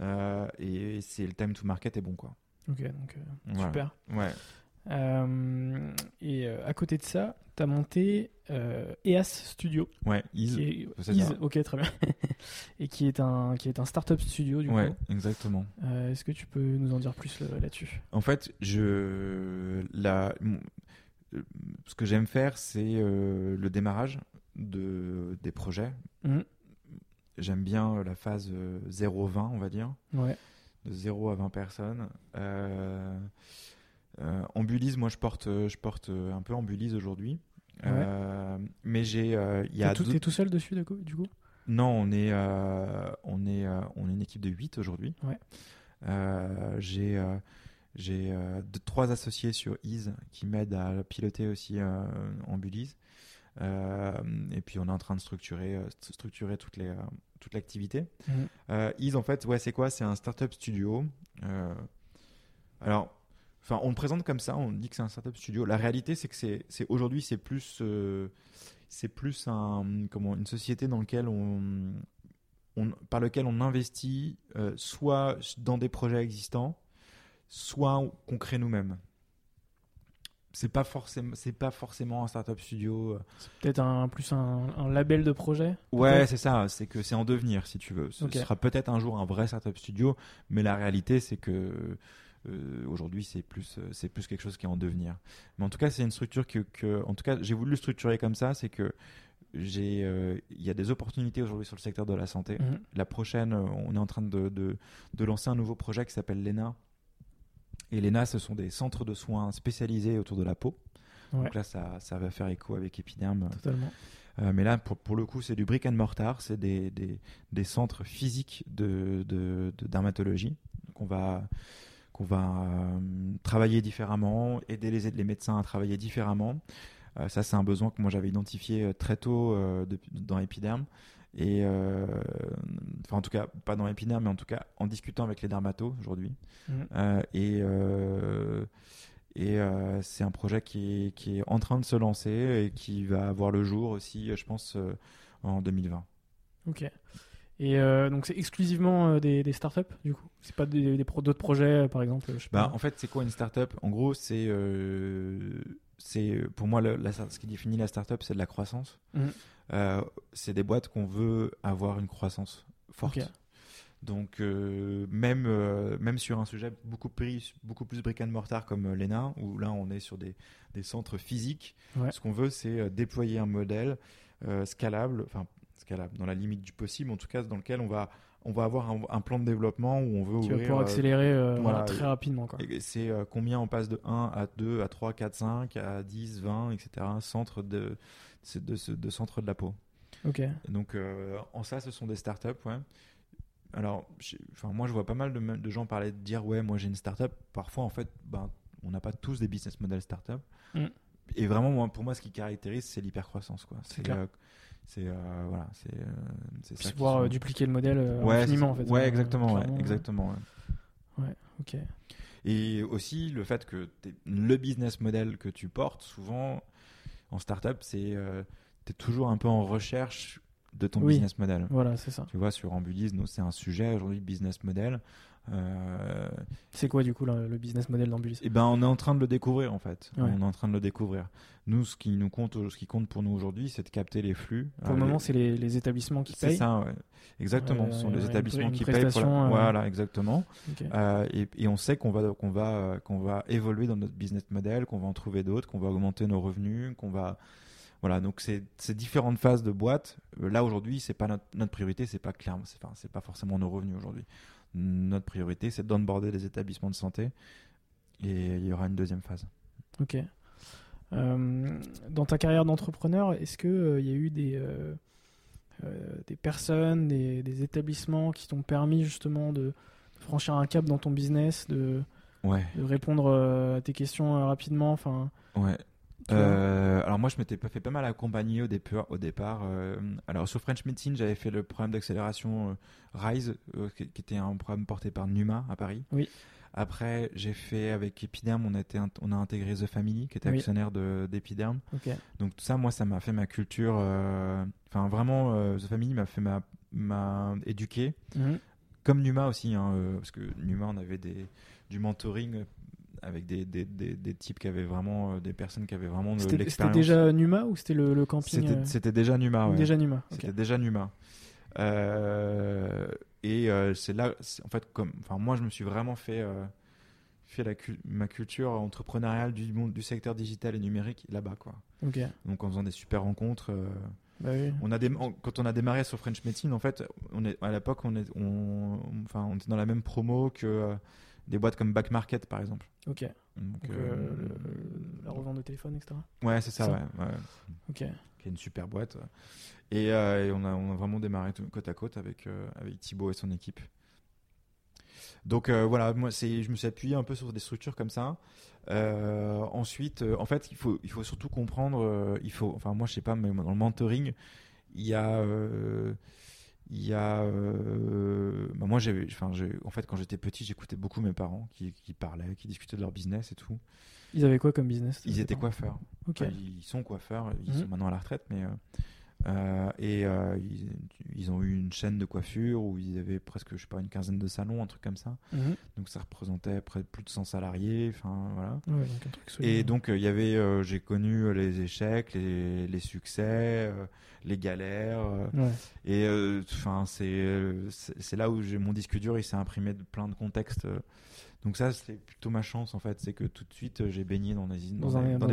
Euh, et c'est le time to market est bon, quoi. Ok, donc euh, Voilà. super. Ouais. Euh, et euh, à côté de ça, t'as monté euh, EAS Studio. Ouais, Is. Est, Is, ok, très bien. [LAUGHS] et qui est un qui est un startup studio du Ouais, coup. exactement. Est-ce que tu peux nous en dire plus là-dessus? En fait, je la ce que j'aime faire, c'est le démarrage de des projets. Mhm. J'aime bien la phase euh, 0-20, on va dire, Ouais. de 0 à 20 personnes. Euh, euh, Ambulise, moi, je porte, je porte un peu Ambulise aujourd'hui. Ouais. Euh, mais j'ai, il y a. T'es tout, deux- tout seul dessus du coup, du coup? Non, on est, euh, on est, euh, on est une équipe de 8 aujourd'hui. Ouais. Euh, j'ai euh, j'ai euh, trois associés sur Ease qui m'aident à piloter aussi euh, en Bullies. Euh, et puis on est en train de structurer, euh, st- structurer toutes les, euh, toute l'activité. Euh, Ease, en fait, ouais, c'est quoi? C'est un startup studio. Euh, alors, enfin, on le présente comme ça, on dit que c'est un startup studio. La réalité, c'est que c'est, c'est aujourd'hui, c'est plus, euh, c'est plus un, comment, une société dans laquelle on, on- par lequel on investit euh, soit dans des projets existants, soit qu'on crée nous-mêmes. C'est pas forcément, c'est pas forcément un startup studio. euh, Peut-être un plus un, un label de projet Ouais, c'est ça. C'est que c'est en devenir, si tu veux. Ce sera peut-être un jour un vrai startup studio, mais la réalité, c'est que euh, aujourd'hui, c'est plus, euh, c'est plus quelque chose qui est en devenir. Mais en tout cas, c'est une structure que, que- en tout cas, j'ai voulu le structurer comme ça. C'est que j'ai, euh, il y a des opportunités aujourd'hui sur le secteur de la santé. Mhm. La prochaine, on est en train de, de, de lancer un nouveau projet qui s'appelle l'ENA. Et l'ENA, ce sont des centres de soins spécialisés autour de la peau. Ouais. Donc là, ça, ça va faire écho avec Epiderm. Totalement. Euh, mais là, pour, pour le coup, c'est du brick and mortar, c'est des, des, des centres physiques de, de, de dermatologie qu'on va, qu'on va euh, travailler différemment, aider les, les médecins à travailler différemment. Euh, ça, c'est un besoin que moi j'avais identifié euh, très tôt dans Epiderm. Et euh, enfin, en tout cas, pas dans Epiderm, mais en tout cas en discutant avec les dermatos aujourd'hui. Euh, et euh, et c'est un projet qui est, qui est en train de se lancer et qui va avoir le jour aussi, je pense, en 2020. Ok. Et euh, donc c'est exclusivement euh, des, des startups du coup C'est pas des, des pro- d'autres projets euh, par exemple je sais Bah, pas. en fait, c'est quoi une startup? En gros, c'est euh, c'est pour moi le- la- ce qui définit la startup, c'est de la croissance. Mhm. Euh, c'est des boîtes qu'on veut avoir une croissance forte. Donc même même sur un sujet beaucoup plus beaucoup plus brick and mortar comme l'ENA où là on est sur des, des centres physiques, Ouais. ce qu'on veut c'est déployer un modèle scalable, enfin scalable dans la limite du possible en tout cas dans lequel on va on va avoir un, un plan de développement où on veut ouvrir pouvoir euh, accélérer euh, voilà, très rapidement c'est euh, combien on passe de 1 à 2 à 3 4 5 à 10 20 etc centre de de, de centre de la peau. Donc, euh, en ça, ce sont des startups, ouais. Alors, enfin, moi, je vois pas mal de, de gens parler de dire, ouais, moi, j'ai une startup. Parfois, en fait, ben, on n'a pas tous des business models startup. Mm. Et vraiment, moi, pour moi, ce qui caractérise, c'est l'hypercroissance. C'est c'est euh, voilà, c'est euh, c'est pouvoir sont- euh, dupliquer le modèle ouais, infiniment en fait. Ouais, exactement, ouais, exactement. ouais. Ok. Et aussi le fait que le business model que tu portes, souvent en startup, c'est euh, tu es toujours un peu en recherche de ton Oui. business model. Voilà, c'est ça. Tu vois, sur Ambulis, nous, c'est un sujet aujourd'hui, business model. Euh, C'est quoi du coup le, le business model d'Ambulis et ben, on est en train de le découvrir en fait. Ouais. On est en train de le découvrir. Nous, ce qui nous compte, ce qui compte pour nous aujourd'hui, c'est de capter les flux. Pour Euh, le moment, les- c'est les, les établissements qui c'est payent. ça, ouais. Exactement. Euh, Ce sont les une- établissements une qui payent. Pour la- euh, Voilà, exactement. Euh, et, et on sait qu'on va, qu'on va, euh, qu'on va évoluer dans notre business model, qu'on va en trouver d'autres, qu'on va augmenter nos revenus, qu'on va, voilà. Donc c'est ces différentes phases de boîte. euh, là aujourd'hui, c'est pas notre, notre priorité, c'est pas clairement, c'est, c'est pas forcément nos revenus aujourd'hui. Notre priorité, c'est d'onboarder les établissements de santé. Et il y aura une deuxième phase. Ok. Euh, dans ta carrière d'entrepreneur, est-ce que euh, y a eu des euh, des personnes, des, des établissements qui t'ont permis justement de franchir un cap dans ton business, de, Ouais, de répondre à tes questions rapidement, enfin. ouais. Euh, alors moi je m'étais fait pas mal accompagner au départ. Au départ euh, alors sur French Medicine j'avais fait le programme d'accélération euh, Rise qui, qui était un programme porté par Numa à Paris. Oui. Après j'ai fait avec Epiderm on a, on intégré The Family qui était Oui. actionnaire de- d'Epiderm. Donc tout ça moi ça m'a fait ma culture. Enfin vraiment The Family m'a fait ma m'a éduqué Mhm. comme Numa aussi hein, parce que Numa on avait des du mentoring avec des, des, des, des types qui avaient vraiment euh, des personnes qui avaient vraiment de C'était c'était l'expérience. déjà Numa ou c'était le, le camping C'était déjà Numa, ouais. Déjà Numa. C'était déjà Numa. Euh, et euh, c'est là, en fait, comme, enfin, moi, je me suis vraiment fait, euh, fait la ma culture entrepreneuriale du monde, du secteur digital et numérique là-bas, quoi. Donc, en faisant des super rencontres. Bah oui. on a des, quand on a démarré sur French Medicine, en fait, on est, à l'époque, on, est, on, enfin, on était dans la même promo que, des boîtes comme Back Market par exemple. Ok. Donc, euh, euh, le- la revente de téléphone, etc. ouais, c'est ça, ça. ouais, ouais. Ok. qui est une super boîte. Et, euh, et on, a, on a vraiment démarré tout- côte à côte avec, euh, avec Thibaut et son équipe. Donc voilà, moi je me suis appuyé un peu sur des structures comme ça. Ensuite, en fait, il faut, il faut surtout comprendre, il faut, enfin moi je sais pas, mais dans le mentoring, il y a, il y a, euh, bah, moi j'avais, enfin j'ai- en fait quand j'étais petit, j'écoutais beaucoup mes parents qui, qui parlaient, qui discutaient de leur business et tout. Ils avaient quoi comme business Ils étaient coiffeurs. Enfin, ils sont coiffeurs, ils Mhm. sont maintenant à la retraite, mais euh, euh, et euh, ils, ils ont eu une chaîne de coiffure où ils avaient presque, je sais pas, une quinzaine de salons, un truc comme ça. Mhm. Donc ça représentait près de plus de 100 salariés. Enfin voilà. Ouais, donc. Et euh, il y avait, euh, j'ai connu les échecs, les, les succès, les galères. Ouais. et enfin c'est c'est c'est là où mon disque dur, il s'est imprimé de plein de contextes. Donc ça c'est plutôt ma chance en fait, c'est que tout de suite euh, j'ai baigné dans des Dans, dans, un, des- dans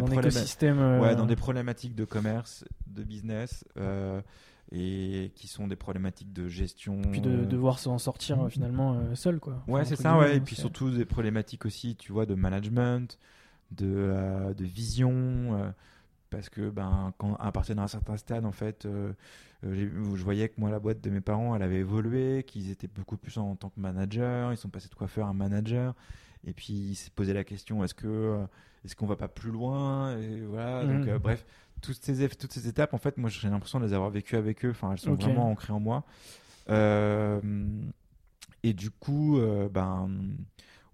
euh, Ouais, dans des problématiques de commerce, de business, euh, et qui sont des problématiques de gestion. Puis de devoir s'en sortir finalement euh, seul, quoi. Ouais, c'est ça, ouais. Et puis surtout des problématiques aussi, tu vois, de management, de, de vision. Parce que, ben, quand, à partir d'un certain stade, en fait, euh, euh, je voyais que moi, la boîte de mes parents, elle avait évolué, qu'ils étaient beaucoup plus en, tant que manager. Ils sont passés de coiffeur à manager. Et puis, ils s'est posé la question est-ce que euh, est-ce qu'on va pas plus loin? Et voilà. Donc, Mhm. euh, bref, toutes ces, toutes ces étapes, en fait, moi, j'ai l'impression de les avoir vécues avec eux. Enfin, elles sont vraiment ancrées en moi. Euh, et du coup, ben,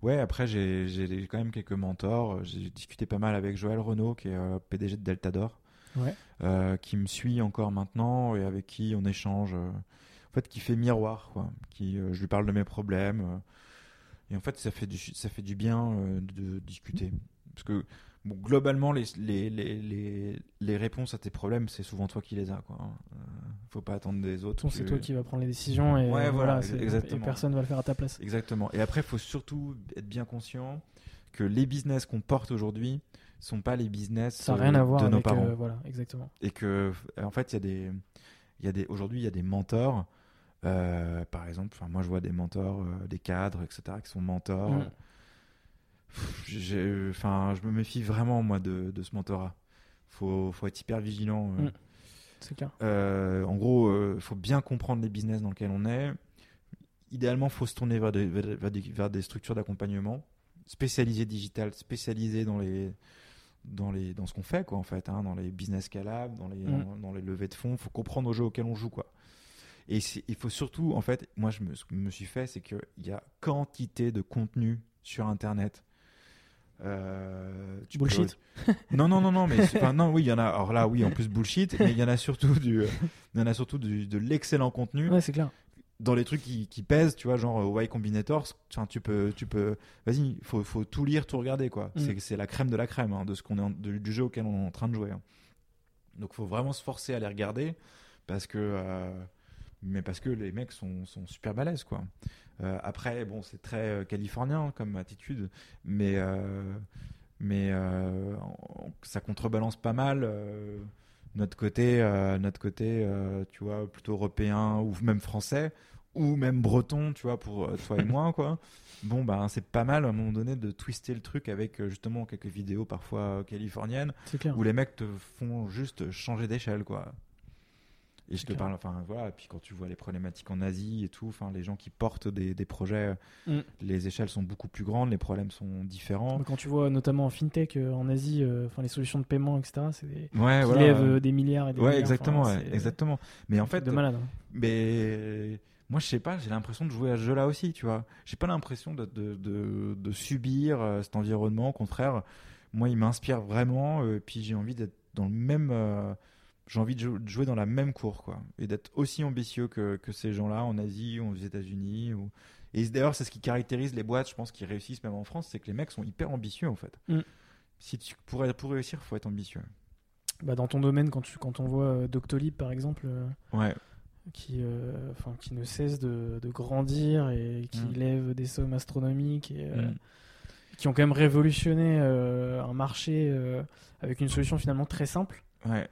ouais, après, j'ai quand même quelques mentors. J'ai discuté pas mal avec Joël Renault, qui est euh, PDG de Deltador, Ouais. euh, qui me suit encore maintenant et avec qui on échange. euh, en fait, qui fait miroir, quoi. Qui, je lui parle de mes problèmes. et en fait, ça fait du, ça fait du bien euh, de discuter. Parce que, bon, globalement, les, les, les, les, les réponses à tes problèmes, c'est souvent toi qui les as, quoi. Euh, faut pas attendre des autres. C'est toi qui vas prendre les décisions et Ouais, voilà, c'est- exactement. et personne va le faire à ta place. Exactement. Et après, il faut surtout être bien conscient que les business qu'on porte aujourd'hui sont pas les business Ça n'a euh, rien à voir de nos avec. parents. euh, voilà, exactement. Et que, en fait, il y a des, y a des, aujourd'hui, il y a des mentors. euh, par exemple, moi, je vois des mentors, euh, des cadres, etc., qui sont mentors. Mm. Enfin, je me méfie vraiment moi de, de ce mentorat. Faut, faut être hyper vigilant. euh. Mm. C'est clair. Euh, en gros, il faut bien comprendre les business dans lesquels on est. Idéalement, il faut se tourner vers des, vers vers des, vers des structures d'accompagnement spécialisées digital, spécialisées dans les dans les dans ce qu'on fait quoi en fait, hein, dans les business scalables, dans les Mm. dans, dans les levées de fonds. Il faut comprendre au jeu auquel on joue quoi. Et il faut surtout, en fait, moi je me, ce que je me suis fait, c'est qu'il y a quantité de contenu sur Internet. Euh, tu peux- Bullshit. non, non, non, non, mais enfin, non, oui, il y en a. Alors là, oui, en plus bullshit, mais il y en a surtout du, euh, il y en a surtout du- de l'excellent contenu Ouais, c'est clair. dans les trucs qui, qui pèsent, tu vois, genre euh, Y Combinator. Tu peux, tu peux. Vas-y, faut, faut tout lire, tout regarder, quoi. Mm. C'est, c'est la crème de la crème hein, de ce qu'on est, en- de- du jeu auquel on est en train de jouer. hein. Donc, faut vraiment se forcer à les regarder parce que, euh, mais parce que les mecs sont, sont super balèzes, quoi. Euh, après, bon, c'est très euh, californien comme attitude, mais euh, mais ça contrebalance pas mal notre côté, notre côté, tu vois, plutôt européen ou même français ou même breton, tu vois, pour toi et moi, quoi. [LAUGHS] Bon, ben, c'est pas mal à un moment donné de twister le truc avec justement quelques vidéos parfois californiennes où les mecs te font juste changer d'échelle, quoi. Et je te clair. parle, enfin voilà, et puis quand tu vois les problématiques en Asie et tout, enfin les gens qui portent des, des projets, Mm. les échelles sont beaucoup plus grandes, les problèmes sont différents. Quand tu vois notamment en fintech euh, en Asie, euh, enfin les solutions de paiement, etc., c'est des... Ouais, qui voilà. lèvent euh, des milliards et des ouais, milliards. exactement, ouais, exactement. Mais en fait, de malade. hein. mais moi je sais pas, j'ai l'impression de jouer à ce jeu-là aussi, tu vois. J'ai pas l'impression de, de, de, de subir cet environnement, au contraire, moi il m'inspire vraiment, euh, puis j'ai envie d'être dans le même, j'ai envie de, jou- de jouer dans la même cour, quoi, et d'être aussi ambitieux que, que ces gens-là en Asie ou aux États-Unis. Ou... Et d'ailleurs, c'est ce qui caractérise les boîtes, je pense, qui réussissent même en France, c'est que les mecs sont hyper ambitieux en fait. Mm. Si tu pourrais pour réussir, faut être ambitieux. Bah, dans ton domaine, quand, tu, quand on voit euh, Doctolib par exemple, euh, Ouais. qui, euh, qui ne cesse de, de grandir et qui Mm. lève des sommes astronomiques et euh, Mm. qui ont quand même révolutionné euh, un marché euh, avec une solution finalement très simple. Ouais.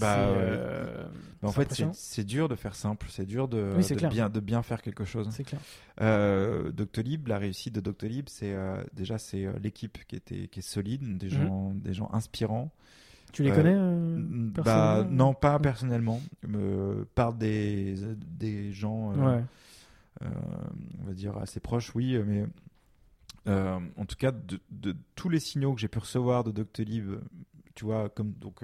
Bah, euh, en fait, c'est dur de faire simple, c'est dur de, Oui, bien, de bien faire quelque chose. c'est clair. Euh, Doctolib, la réussite de Doctolib, c'est euh, déjà c'est l'équipe qui était qui est solide, des Mhm. gens, des gens inspirants. Tu les connais Bah non, pas personnellement, par des des gens, Ouais. on va dire assez proches, oui, mais en tout cas de, de tous les signaux que j'ai pu recevoir de Doctolib, tu vois, comme donc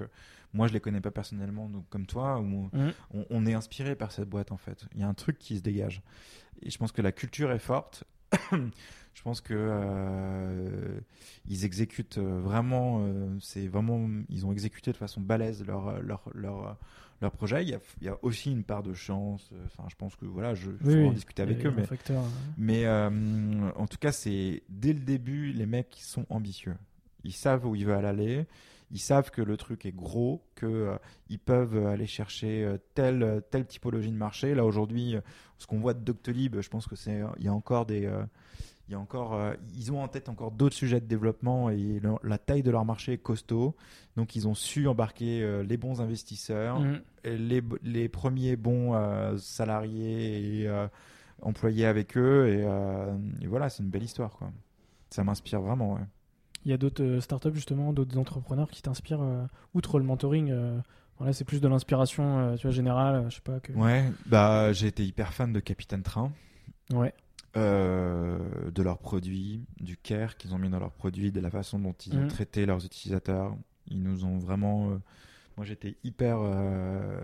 moi je les connais pas personnellement, donc comme toi, où Mhm. on, on est inspiré par cette boîte en fait. Il y a un truc qui se dégage. Et je pense que la culture est forte. [COUGHS] je pense que euh, ils exécutent euh, vraiment. euh, c'est vraiment. Ils ont exécuté de façon balèze leur leur leur leur projet. Il y a, il y a aussi une part de chance. Enfin, je pense que voilà, je faut Oui, en discuter avec eux, mais facteur, mais euh, en tout cas, c'est dès le début, les mecs sont ambitieux. Ils savent où ils veulent aller. Ils savent que le truc est gros, que euh, ils peuvent aller chercher euh, telle telle typologie de marché. Là aujourd'hui, euh, ce qu'on voit de Doctolib, je pense que c'est il y a encore des il y a encore ils ont en tête encore d'autres sujets de développement et le- la taille de leur marché est costaud. Donc ils ont su embarquer les bons investisseurs et les, les premiers bons salariés et employés avec eux. Et, et voilà, c'est une belle histoire. Quoi. Ça m'inspire vraiment. Ouais. Il y a d'autres euh, startups justement, d'autres entrepreneurs qui t'inspirent euh, outre le mentoring. euh, voilà, c'est plus de l'inspiration, euh, tu vois, générale. euh, je sais pas que. Ouais, bah, j'ai été hyper fan de Capitaine Train, Ouais. euh, de leurs produits, du care qu'ils ont mis dans leurs produits, de la façon dont ils ont Mhm. traité leurs utilisateurs. Ils nous ont vraiment. euh, moi, j'étais hyper. euh,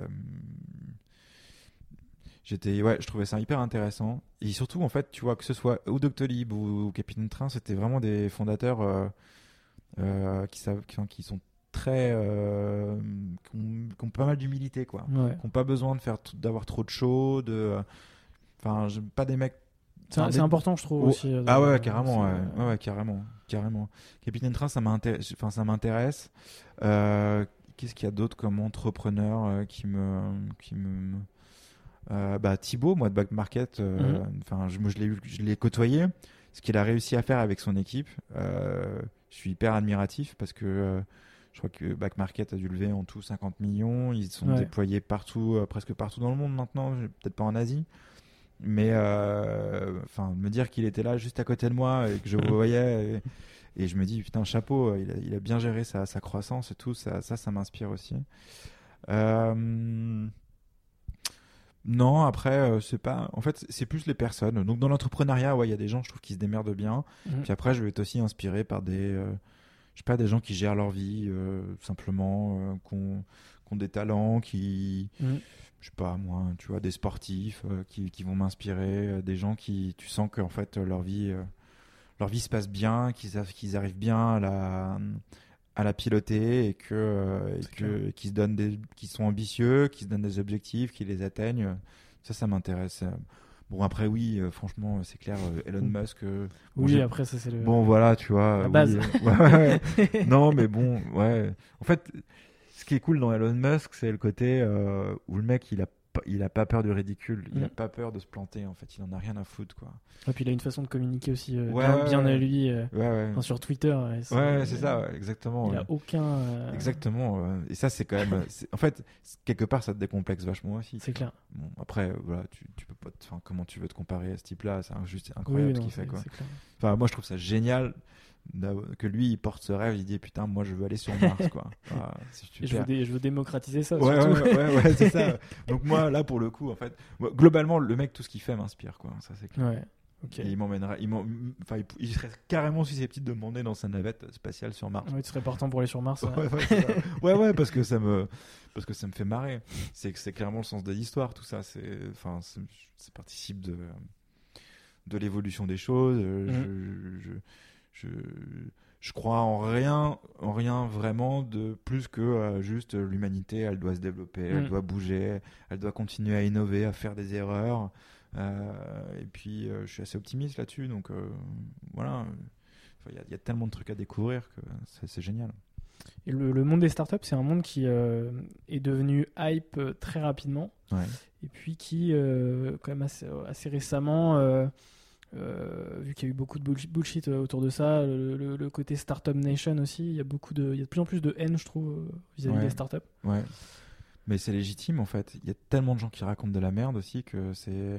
J'étais, ouais, je trouvais ça hyper intéressant. Et surtout, en fait, tu vois, que ce soit ou Doctolib ou, ou Capitaine Train, c'était vraiment des fondateurs euh, euh, qui, savent, qui, qui sont très. euh, qui, ont, qui ont pas mal d'humilité, quoi. ouais. Qui n'ont pas besoin de faire d'avoir trop de show, de. Enfin, pas des mecs. C'est des- important, je trouve Oh, aussi. Ah ouais, carrément, ouais. Ouais, carrément, carrément. Capitaine Train, ça m'intéresse. Enfin, ça m'intéresse. Qu'est-ce qu'il y a d'autre comme entrepreneur qui me, qui me, euh, bah Thibaut, moi de Back Market. euh, Mhm. Je, moi, je l'ai côtoyé. Ce qu'il a réussi à faire avec son équipe, euh, je suis hyper admiratif parce que. euh, je crois que Back Market a dû lever en tout 50 millions. Ils sont Ouais. déployés partout, euh, presque partout dans le monde maintenant, peut-être pas en Asie. Mais enfin, me dire qu'il était là juste à côté de moi et que je le [LAUGHS] voyais et, et je me dis putain chapeau, il a, il a bien géré sa, sa croissance et tout, ça, ça, ça m'inspire aussi. Euh, non, après euh, c'est pas, en fait c'est plus les personnes. Donc dans l'entrepreneuriat, ouais, il y a des gens je trouve qui se démerdent bien. Mhm. Puis après, je vais être aussi inspiré par des, euh, je sais pas, des gens qui gèrent leur vie euh, simplement, qui ont, des talents, qui, Mhm. je sais pas moi, tu vois, des sportifs qui, qui vont m'inspirer, des gens qui, tu sens que en fait leur vie, leur vie se passe bien, qu'ils arrivent bien à la, à la piloter et que, euh, et C'est que qu'ils se donnent des, qu'ils sont ambitieux, qu'ils se donnent des objectifs, qu'ils les atteignent. Ça, ça m'intéresse. Bon après oui, euh, franchement, c'est clair, euh, Elon Mhm. Musk. euh, Bon, Oui, après, ça, c'est le. Bon, voilà, tu vois. La base. ouais, ouais, ouais. [LAUGHS] non, mais bon, ouais. En fait, ce qui est cool dans Elon Musk, c'est le côté où le mec, il a, il a pas peur du ridicule, il a Mm. pas peur de se planter, en fait. Il en a rien à foutre, quoi. Et puis, il a une façon de communiquer aussi euh, Ouais, bien, ouais, bien ouais. à lui. euh, enfin, sur Twitter. et Ouais, c'est ça, ouais, exactement. Il a aucun. euh, Exactement. Et ça, c'est quand même. [LAUGHS] En fait, quelque part, ça te décomplexe vachement aussi. C'est clair. Bon, après, euh, voilà, tu, tu peux pas. Enfin, comment tu veux te comparer à ce type-là C'est juste Oui, incroyable non, ce qu'il fait, quoi. clair. Enfin, moi, je trouve ça génial que lui, il porte ce rêve. Il dit Putain, moi, je veux aller sur Mars, quoi. [LAUGHS] Je veux, super. dé- je veux démocratiser ça. Ouais, ouais, ouais, ouais, c'est ça. [LAUGHS] Donc, moi, là, pour le coup, en fait, globalement, le mec, tout ce qu'il fait m'inspire, quoi. Ça, c'est clair. Il m'emmènera. Il, enfin, il, il serait carrément susceptible de m'emmener dans sa navette spatiale sur Mars. Ouais, tu serais partant pour aller sur Mars. [LAUGHS] Ouais, ouais. parce que ça me, parce que ça me fait marrer. C'est que c'est clairement le sens de l'histoire, tout ça. C'est, enfin, c'est- ça participe de, de l'évolution des choses. Euh, Mhm. Je, je, crois en rien, en rien vraiment de plus que euh, juste l'humanité. Elle doit se développer, elle Mhm. doit bouger, elle doit continuer à innover, à faire des erreurs. Euh, et puis, euh, je suis assez optimiste là-dessus. Donc, voilà. Il y, a- il y a tellement de trucs à découvrir que c'est génial. Et le, le monde des startups, c'est un monde qui est devenu hype très rapidement. Ouais. Et puis qui, quand même assez, assez récemment, euh, vu qu'il y a eu beaucoup de bullshit, euh, autour de ça, le, le- le côté Startup Nation aussi, il y a beaucoup de, il y a de plus en plus de haine, je trouve, euh, vis-à-vis Ouais. des startups. Ouais. Mais c'est légitime en fait. Il y a tellement de gens qui racontent de la merde aussi que c'est.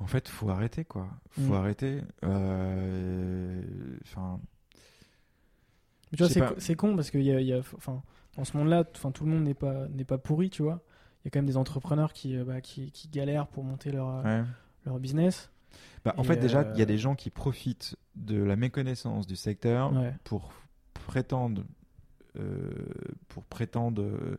En fait, faut arrêter quoi. Faut Mm. arrêter. Euh, Enfin. Mais tu vois, c'est con parce que y a, y a- enfin, en ce monde-là, enfin, tout le monde n'est pas, n'est pas pourri, tu vois. Il y a quand même des entrepreneurs qui, bah, qui, qui galèrent pour monter leur, ouais. leur business. Bah, en Et, fait, déjà, il y a euh, des gens qui profitent de la méconnaissance du secteur Ouais. pour prétendre, euh, pour prétendre euh,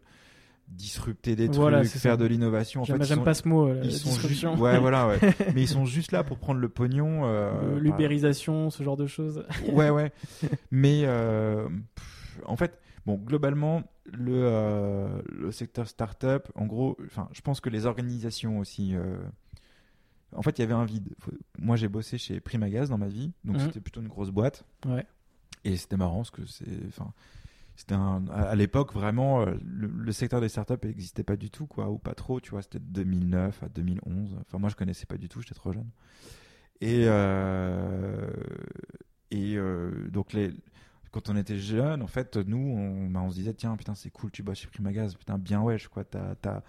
disrupter des trucs, faire ça. de l'innovation. En J'aime fait, j'aime pas ce mot, ils sont juste, ouais, voilà, ouais. [LAUGHS] Mais ils sont juste là pour prendre le pognon. euh, par- L'ubérisation, ce genre de choses. [LAUGHS] Ouais, ouais. Mais euh, pff, en fait, bon, globalement, le, euh, le secteur startup, en gros, enfin, je pense que les organisations aussi. En fait, il y avait un vide. Moi, j'ai bossé chez Primagaz dans ma vie, donc Mhm. c'était plutôt une grosse boîte. Ouais. Et c'était marrant parce que c'est, enfin, c'était un, à l'époque vraiment, euh, le, le secteur des startups n'existait pas du tout, quoi, ou pas trop, tu vois. C'était de 2009 à 2011. Enfin, moi, je connaissais pas du tout, j'étais trop jeune. Et euh, et euh, donc les quand on était jeune, en fait, nous, on, bah, on se disait, tiens, putain, c'est cool, tu bosses chez Primagaz, putain, bien wesh, quoi, t'as, t'as,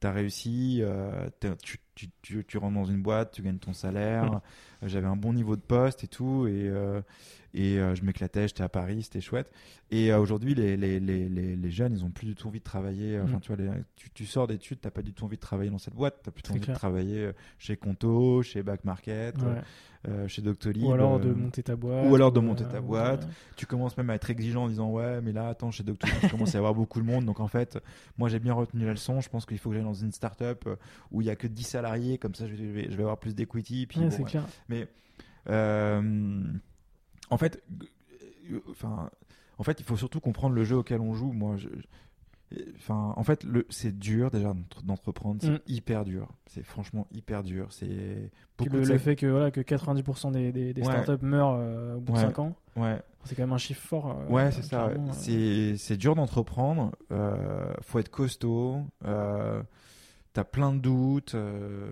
t'as réussi, euh, t'as- tu, tu, tu, tu rentres dans une boîte, tu gagnes ton salaire. Euh, j'avais un bon niveau de poste et tout, et, euh, et euh, je m'éclatais, j'étais à Paris, c'était chouette. Et euh, aujourd'hui, les, les, les, les, les jeunes, ils ont plus du tout envie de travailler, enfin, Mm. tu vois, tu, tu sors d'études, t'as pas du tout envie de travailler dans cette boîte, t'as plutôt envie clair. de travailler euh, chez Conto, chez Back Market, Ouais. euh, chez Doctolib. Ou alors de euh, monter ta boîte. ou alors de euh, monter ta boîte. ouais. tu commences même à être exigeant en disant ouais mais là attends chez Doctor il commence à y avoir beaucoup de monde donc en fait moi j'ai bien retenu la leçon je pense qu'il faut que j'aille dans une start-up euh, où il y a que 10 salariés comme ça je vais, je vais avoir plus d'equity Ouais, bon, c'est clair. mais euh, en fait euh, enfin en fait il faut surtout comprendre le jeu auquel on joue moi je, je- Enfin, en fait, c'est dur déjà d'entre- d'entreprendre, c'est Mm. hyper dur. C'est franchement hyper dur. C'est le, fait que, voilà, que 90% des, des, des Ouais. startups meurent euh, au bout Ouais. de 5 ans, Ouais, c'est quand même un chiffre fort. euh, Ouais, c'est ça. euh. C'est c'est dur d'entreprendre. Euh, faut être costaud. T'as plein de doutes. Euh,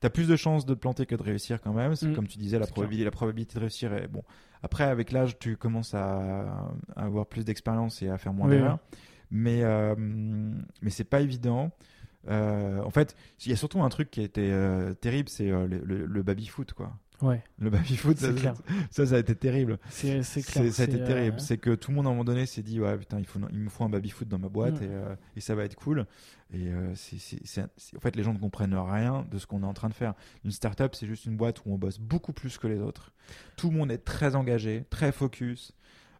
T'as plus de chances de te planter que de réussir quand même. C'est Mm. comme tu disais, la probabilité, la probabilité de réussir est bon. Après, avec l'âge, tu commences à, à avoir plus d'expérience et à faire moins Oui, d'erreurs. Mais euh, mais c'est pas évident. Euh, en fait, il y a surtout un truc qui euh, terrible, c'est le, le, le baby foot quoi. Ouais, Le baby foot, ça, ça, ça a été terrible. C'est clair. Ça a été terrible. euh, C'est que tout le monde à un moment donné s'est dit ouais putain il faut il me faut un baby foot dans ma boîte Mm. et, euh, et ça va être cool. Et euh, c'est en fait les gens ne comprennent rien de ce qu'on est en train de faire. Une startup c'est juste une boîte où on bosse beaucoup plus que les autres. Tout le monde est très engagé, très focus.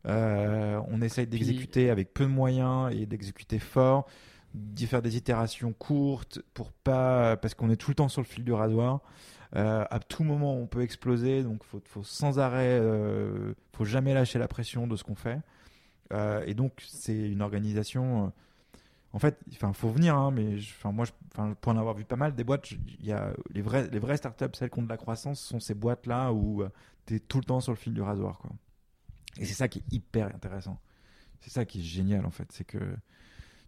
On essaye d'exécuter avec peu de moyens et d'exécuter fort, d'y faire des itérations courtes pour pas parce qu'on est tout le temps sur le fil du rasoir. Euh, à tout moment, on peut exploser, donc faut, faut sans arrêt, euh, faut jamais lâcher la pression de ce qu'on fait. Euh, et donc, c'est une organisation. euh, en fait, enfin, faut venir, hein, mais moi, pour en avoir vu pas mal des boîtes, il y a les vrais, les vraies startups, celles qui ont de la croissance, sont ces boîtes-là où tu es tout le temps sur le fil du rasoir. Et c'est ça qui est hyper intéressant. C'est ça qui est génial, en fait, c'est que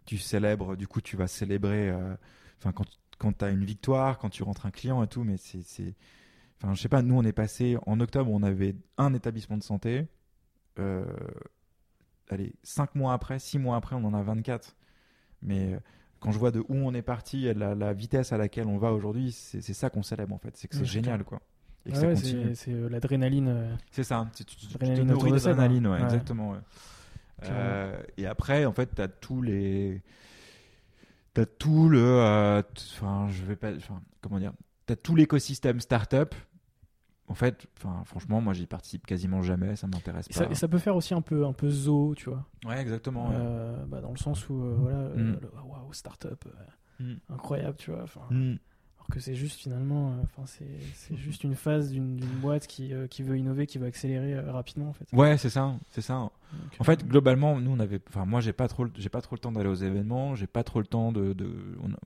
tu célèbres, du coup, tu vas célébrer. Quand tu as une victoire, quand tu rentres un client et tout, mais c'est. Enfin, je sais pas, nous, on est passé. En octobre, on avait un établissement de santé. Euh, allez, 5 mois après, 6 mois après, on en a 24. Mais euh, quand je vois de où on est parti, et la, la vitesse à laquelle on va aujourd'hui, c'est ça qu'on célèbre en fait. C'est que c'est génial quoi. Et que ouais, c'est euh, l'adrénaline. euh, C'est ça, tu, tu- tu te nourris d'adrénaline, ouais, Ouais. exactement. Euh, et après, en fait, tu as tous les. Tu as tout le. euh, Enfin, je vais pas. Enfin, comment dire Tu as tout l'écosystème startup. En fait, enfin, franchement, moi, j'y participe quasiment jamais, ça m'intéresse pas. ça, et ça peut faire aussi un peu, un peu zoo, tu vois. Ouais, exactement. ouais. Euh, bah, dans le sens où, euh, voilà, Mm. le- waouh, start-up, euh, Mm. incroyable, tu vois. enfin, Mm. Alors que c'est juste finalement, euh, enfin, c'est c'est juste une phase d'une boîte qui, euh, qui veut innover, qui veut accélérer euh, rapidement, en fait. Ouais, c'est ça, c'est ça. Donc, En fait, globalement, nous, on avait, enfin, moi, j'ai pas trop, j'ai pas trop le temps d'aller aux événements, j'ai pas trop le temps de, de- on a-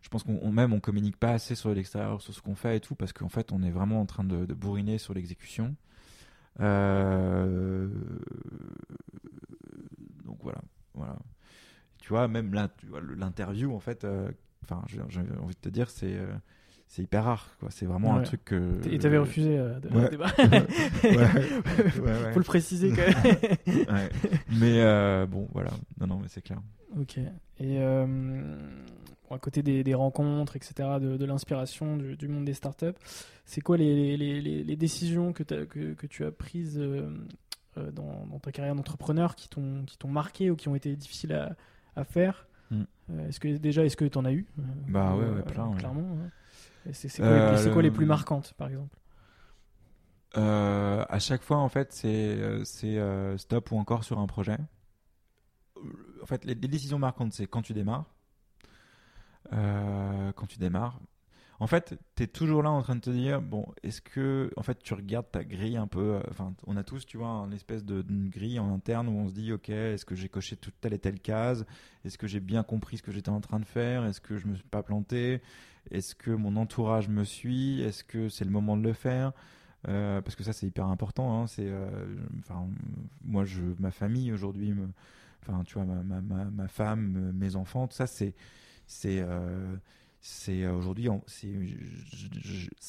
je pense qu'on on- même on communique pas assez sur l'extérieur sur ce qu'on fait et tout parce qu'en fait, on est vraiment en train de, de bourriner sur l'exécution. Donc voilà, voilà. Tu vois, même l'interview, en fait, enfin, j'ai envie de te dire, c'est, euh, c'est hyper rare. Quoi. C'est vraiment un truc que. Et t'avais refusé euh, de- Ouais. le débat. [LAUGHS] Ouais, [LAUGHS] ouais, ouais. Faut le préciser quand même. [LAUGHS] Mais euh, bon, voilà. Non, non, mais c'est clair. ok. Et euh, bon, à côté des, des rencontres, etc., de, de l'inspiration du, du monde des startups, c'est quoi les, les, les, les décisions que, que, que tu as prises dans, dans ta carrière d'entrepreneur qui t'ont qui t'ont marqué ou qui ont été difficiles à, à faire? Mm. Euh, Est-ce que déjà, est-ce que tu en as eu? Bah ouais, euh, ouais, plein. Clairement. ouais. C'est quoi, Euh, les, c'est quoi les le- plus marquantes, par exemple? À chaque fois, en fait, c'est c'est, stop ou encore sur un projet. En fait, les, les décisions marquantes, c'est quand tu démarres. Quand tu démarres. En fait, tu es toujours là en train de te dire, bon, est-ce que, en fait, tu regardes ta grille un peu, euh, enfin, on a tous, tu vois, une espèce de grille en interne où on se dit, ok, est-ce que j'ai coché telle et telle case? Est-ce que j'ai bien compris ce que j'étais en train de faire? Est-ce que je me suis pas planté? Est-ce que mon entourage me suit? Est-ce que c'est le moment de le faire? Euh, parce que ça c'est hyper important. Hein, c'est, euh, moi, je, ma famille aujourd'hui, enfin, tu vois, ma, ma, ma, femme, mes enfants, tout ça, c'est, c'est, c'est euh, aujourd'hui,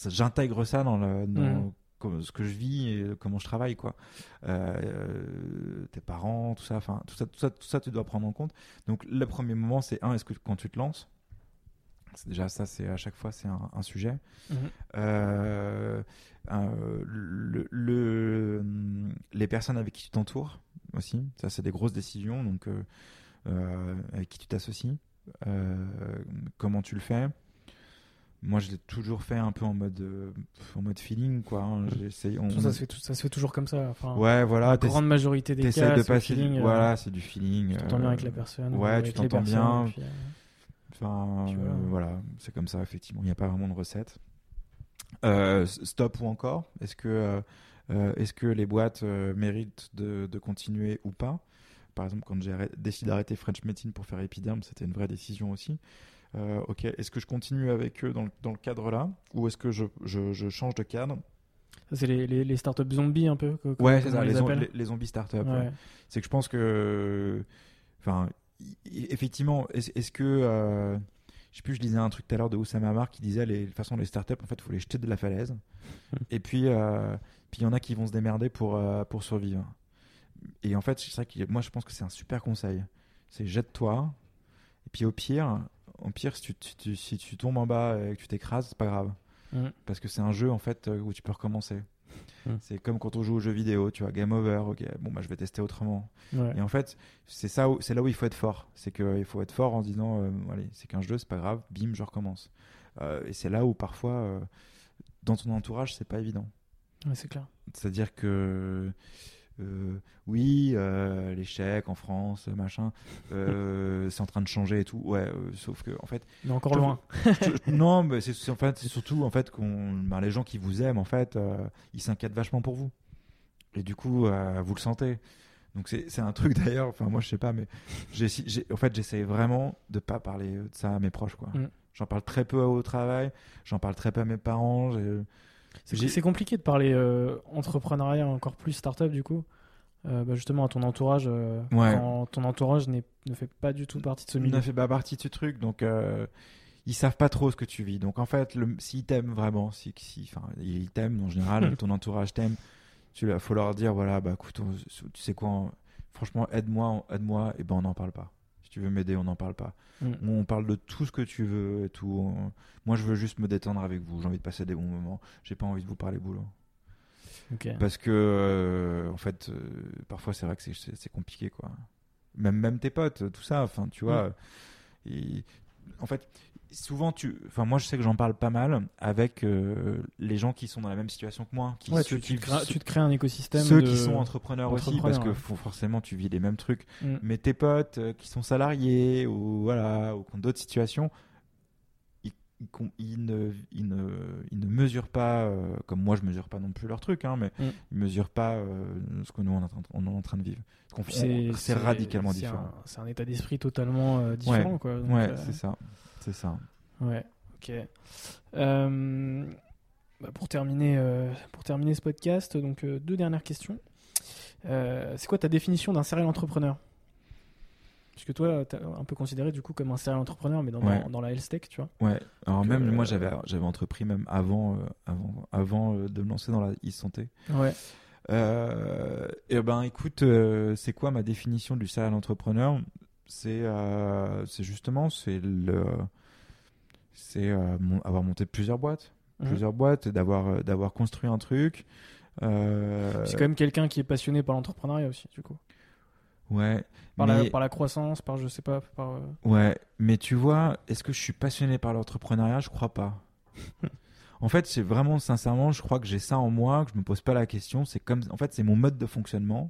j'intègre ça dans, le, dans comme- ce que je vis et comment je travaille, quoi. Euh, euh, tes parents, tout ça, enfin, tout ça, tout ça, tout ça, tu dois prendre en compte. Donc, le premier moment, c'est un, est-ce que quand tu te lances, déjà ça, c'est à chaque fois, c'est un, un sujet. Mhm. Euh, euh, le, le- les personnes avec qui tu t'entoures aussi, ça c'est des grosses décisions, donc euh, avec qui tu t'associes, comment tu le fais. Moi, je l'ai toujours fait un peu en mode, euh, en mode feeling, quoi. hein. J'essaye- on- Ça, ça se fait, tout- ça se fait toujours comme ça. Enfin, ouais, voilà. la grande majorité des cas, de passer. feeling, euh, voilà, c'est du feeling. Tu t'entends euh, bien avec la personne. ou ouais, tu t'entends bien. puis, euh, Enfin, Puis euh, voilà. voilà, c'est comme ça, effectivement. Il n'y a pas vraiment de recette. Euh, stop ou encore Est-ce que, euh, euh, est-ce que les boîtes euh, méritent de, de continuer ou pas? Par exemple, quand j'ai décidé d'arrêter French Medicine pour faire Epiderm, c'était une vraie décision aussi. Euh, ok, est-ce que je continue avec eux dans le, dans le cadre là Ou est-ce que je, je, je change de cadre? C'est les, les, les startups zombies un peu. co- Ouais, c'est ça, les zombies startup. ouais. Ouais. c'est que je pense que enfin i- effectivement est-ce est-ce que euh, je sais plus je lisais un truc tout à l'heure de Oussama Amar qui disait les de toute façon les startups en fait il faut les jeter de la falaise [LAUGHS] et puis euh, puis il y en a qui vont se démerder pour euh, pour survivre et en fait c'est ça qui moi je pense que c'est un super conseil c'est jette-toi et puis au pire au pire si tu, si tu tombes en bas et que tu t'écrases c'est pas grave Mhm. parce que c'est un jeu en fait euh, où tu peux recommencer Mm. c'est comme quand on joue aux jeux vidéo tu vois game over ok bon bah je vais tester autrement Ouais. et en fait, c'est ça, c'est là où il faut être fort. C'est qu'il faut être fort en se disant, euh, allez, c'est qu'un jeu, c'est pas grave, bim, je recommence. Euh, et c'est là où parfois, euh, dans ton entourage, c'est pas évident. Ouais, c'est clair. C'est-à-dire que, oui, euh, l'échec en France, machin, euh, c'est en train de changer et tout. Ouais, euh, sauf que, en fait, Mais encore Je- loin. [LAUGHS] je- non, mais c'est en fait, c'est surtout en fait qu'on, ben, les gens qui vous aiment, en fait, euh, ils s'inquiètent vachement pour vous. Et du coup, euh, vous le sentez. Donc c'est un truc [LAUGHS] d'ailleurs. Enfin, moi, je sais pas, mais en fait, j'essaie vraiment de pas parler de ça à mes proches, quoi. Mm. J'en parle très peu au travail. J'en parle très peu à mes parents. C'est compliqué de parler euh, entrepreneuriat, encore plus startup du coup. Euh, bah, justement, à ton entourage, euh, Ouais. quand ton entourage ne fait pas du tout partie de ce Il milieu. ne fait pas partie de ce truc, donc euh, ils savent pas trop ce que tu vis. Donc en fait, s'ils t'aiment vraiment, si, ils t'aiment en général, [LAUGHS] ton entourage t'aime, tu il faut leur dire voilà, bah écoute, on- tu sais quoi, on- franchement, aide-moi, aide-moi, et ben on n'en parle pas. Si tu veux m'aider, on n'en parle pas. Mm. On parle de tout ce que tu veux et tout. Moi, je veux juste me détendre avec vous. J'ai envie de passer des bons moments. J'ai pas envie de vous parler boulot. Parce que, euh, en fait, euh, parfois, c'est vrai que c'est- compliqué, quoi. Même, même tes potes, tout ça, enfin, tu vois. et- en fait, souvent, tu. Enfin, moi, je sais que j'en parle pas mal avec euh, les gens qui sont dans la même situation que moi. Qui, Ouais, tu, crées, tu te crées un écosystème. ceux de- qui sont entrepreneurs aussi, parce que faut- forcément, tu vis les mêmes trucs. Mm. Mais tes potes euh, qui sont salariés ou voilà ou qui ont d'autres situations, ils, ne, ils ne, ils ne mesurent pas, euh, comme moi je mesure pas non plus leur truc, hein, mais Mm. ils mesurent pas euh, ce que nous on est, en train, on est en train de vivre. C'est radicalement différent. C'est un état d'esprit totalement euh, différent. Quoi. Donc, ouais, c'est ça, c'est ça. Ouais, ok. Bah, pour, terminer, pour terminer ce podcast, donc deux dernières questions. C'est quoi ta définition d'un serial entrepreneur? Puisque toi, t'es un peu considéré du coup comme un serial entrepreneur, mais dans, Ouais. dans, dans la health tech, tu vois. Ouais. Alors même moi euh, j'avais j'avais entrepris même avant euh, avant avant euh, de me lancer dans la e-santé. Ouais. Euh, et ben écoute, c'est quoi ma définition du serial entrepreneur? C'est c'est justement c'est le c'est mon- avoir monté plusieurs boîtes, Mhm. plusieurs boîtes, d'avoir d'avoir construit un truc. C'est quand même quelqu'un qui est passionné par l'entrepreneuriat aussi, du coup. Ouais, Par, mais la, par la croissance, par je sais pas, par. euh, ouais, mais tu vois, est-ce que je suis passionné par l'entrepreneuriat? Je crois pas. [LAUGHS] En fait, c'est vraiment sincèrement, je crois que j'ai ça en moi, que je me pose pas la question. C'est comme, en fait, c'est mon mode de fonctionnement,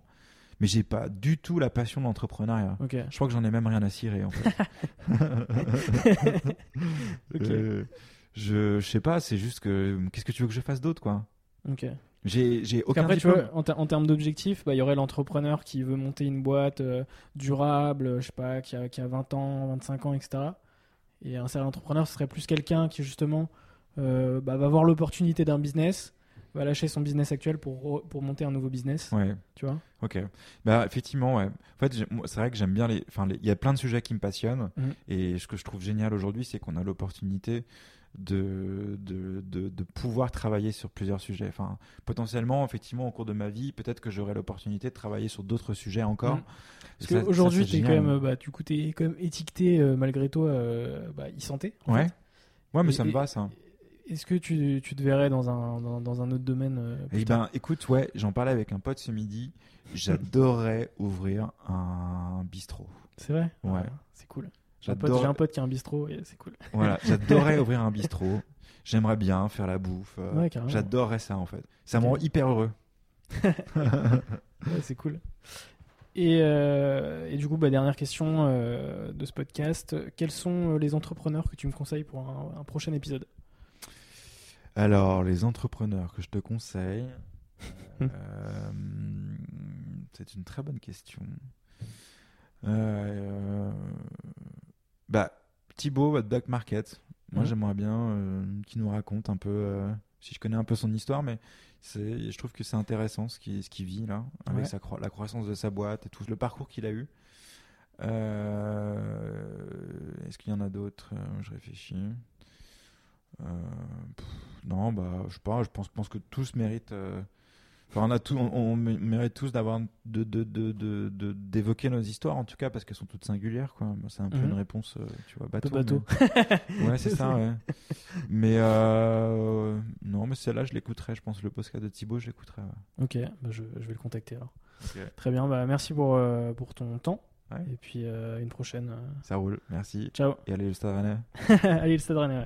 mais j'ai pas du tout la passion de l'entrepreneuriat. Ok. Je crois que j'en ai même rien à cirer en fait. [LAUGHS] Ok. Euh, je, je sais pas, c'est juste que qu'est-ce que tu veux que je fasse d'autre quoi? Ok. J'ai aucun qu'après, tu diplôme. vois, en, ter- en termes d'objectifs, bah, il y aurait l'entrepreneur qui veut monter une boîte euh, durable, euh, je sais pas, qui a, qui a 20 ans, 25 ans, etc. Et un serial entrepreneur, ce serait plus quelqu'un qui, justement, euh, bah, va voir l'opportunité d'un business, va lâcher son business actuel pour, pour monter un nouveau business, Ouais, tu vois. ok. Bah effectivement, ouais. En fait, c'est vrai que j'aime bien les. Enfin, il y a plein de sujets qui me passionnent. Mhm. Et ce que je trouve génial aujourd'hui, c'est qu'on a l'opportunité de, de, de, de pouvoir travailler sur plusieurs sujets. Enfin, potentiellement, effectivement, au cours de ma vie, peut-être que j'aurai l'opportunité de travailler sur d'autres sujets encore. Mhm. Parce qu'aujourd'hui, tu es quand même, bah, du coup, t'es quand même étiqueté, euh, malgré toi, euh, bah, e-santé. Ouais. fait. Ouais, mais Et- ça me et- va, ça. Est-ce que tu, tu te verrais dans un, dans, dans un autre domaine euh, Eh ben, écoute, ouais, j'en parlais avec un pote ce midi. J'adorerais ouvrir un bistrot. C'est vrai? Ouais. Ah, C'est cool. J'ai un, pote, un qui a un bistrot et c'est cool. [LAUGHS] Voilà, j'adorerais [LAUGHS] ouvrir un bistrot. J'aimerais bien faire la bouffe. euh, Ouais, carrément. J'adorerais ça en fait. Ça me rend hyper heureux. [LAUGHS] Ouais, c'est cool. Et, euh, et du coup, bah, dernière question euh, de ce podcast. Quels sont les entrepreneurs que tu me conseilles pour un, un prochain épisode? Alors, les entrepreneurs que je te conseille, Hmm. euh, c'est une très bonne question. Euh, bah, Thibaut, votre Black Market. Moi, Mhm. j'aimerais bien euh, qu'il nous raconte un peu, euh, si je connais un peu son histoire, mais je trouve que c'est intéressant ce qu'il ce vit là, avec Ouais. sa cro- la croissance de sa boîte et tout le parcours qu'il a eu. Euh, Est-ce qu'il y en a d'autres? Euh, Je réfléchis. Euh, pff, non, bah, je sais pas. Je pense, pense que tous méritent. euh, Enfin, on a tout, on, on mé- mérite tous d'avoir de, de, de, de- de- d'évoquer nos histoires en tout cas parce qu'elles sont toutes singulières quoi. Moi, C'est un peu Mhm. une réponse, euh, tu vois, bateau. bateau. mais- [LAUGHS] Ouais, c'est ça. Ouais. Mais euh, non, mais celle-là, je l'écouterai. Je pense le podcast de Thibaut, je l'écouterai. ouais. Ok, bah, je, je vais le contacter alors. Très bien, bah, merci pour, euh, pour ton temps. Ouais. Et puis, euh, une prochaine. Ça roule. Merci. Ciao. Et allez, le stade Rennais. [LAUGHS] Allez, le stade Rennais.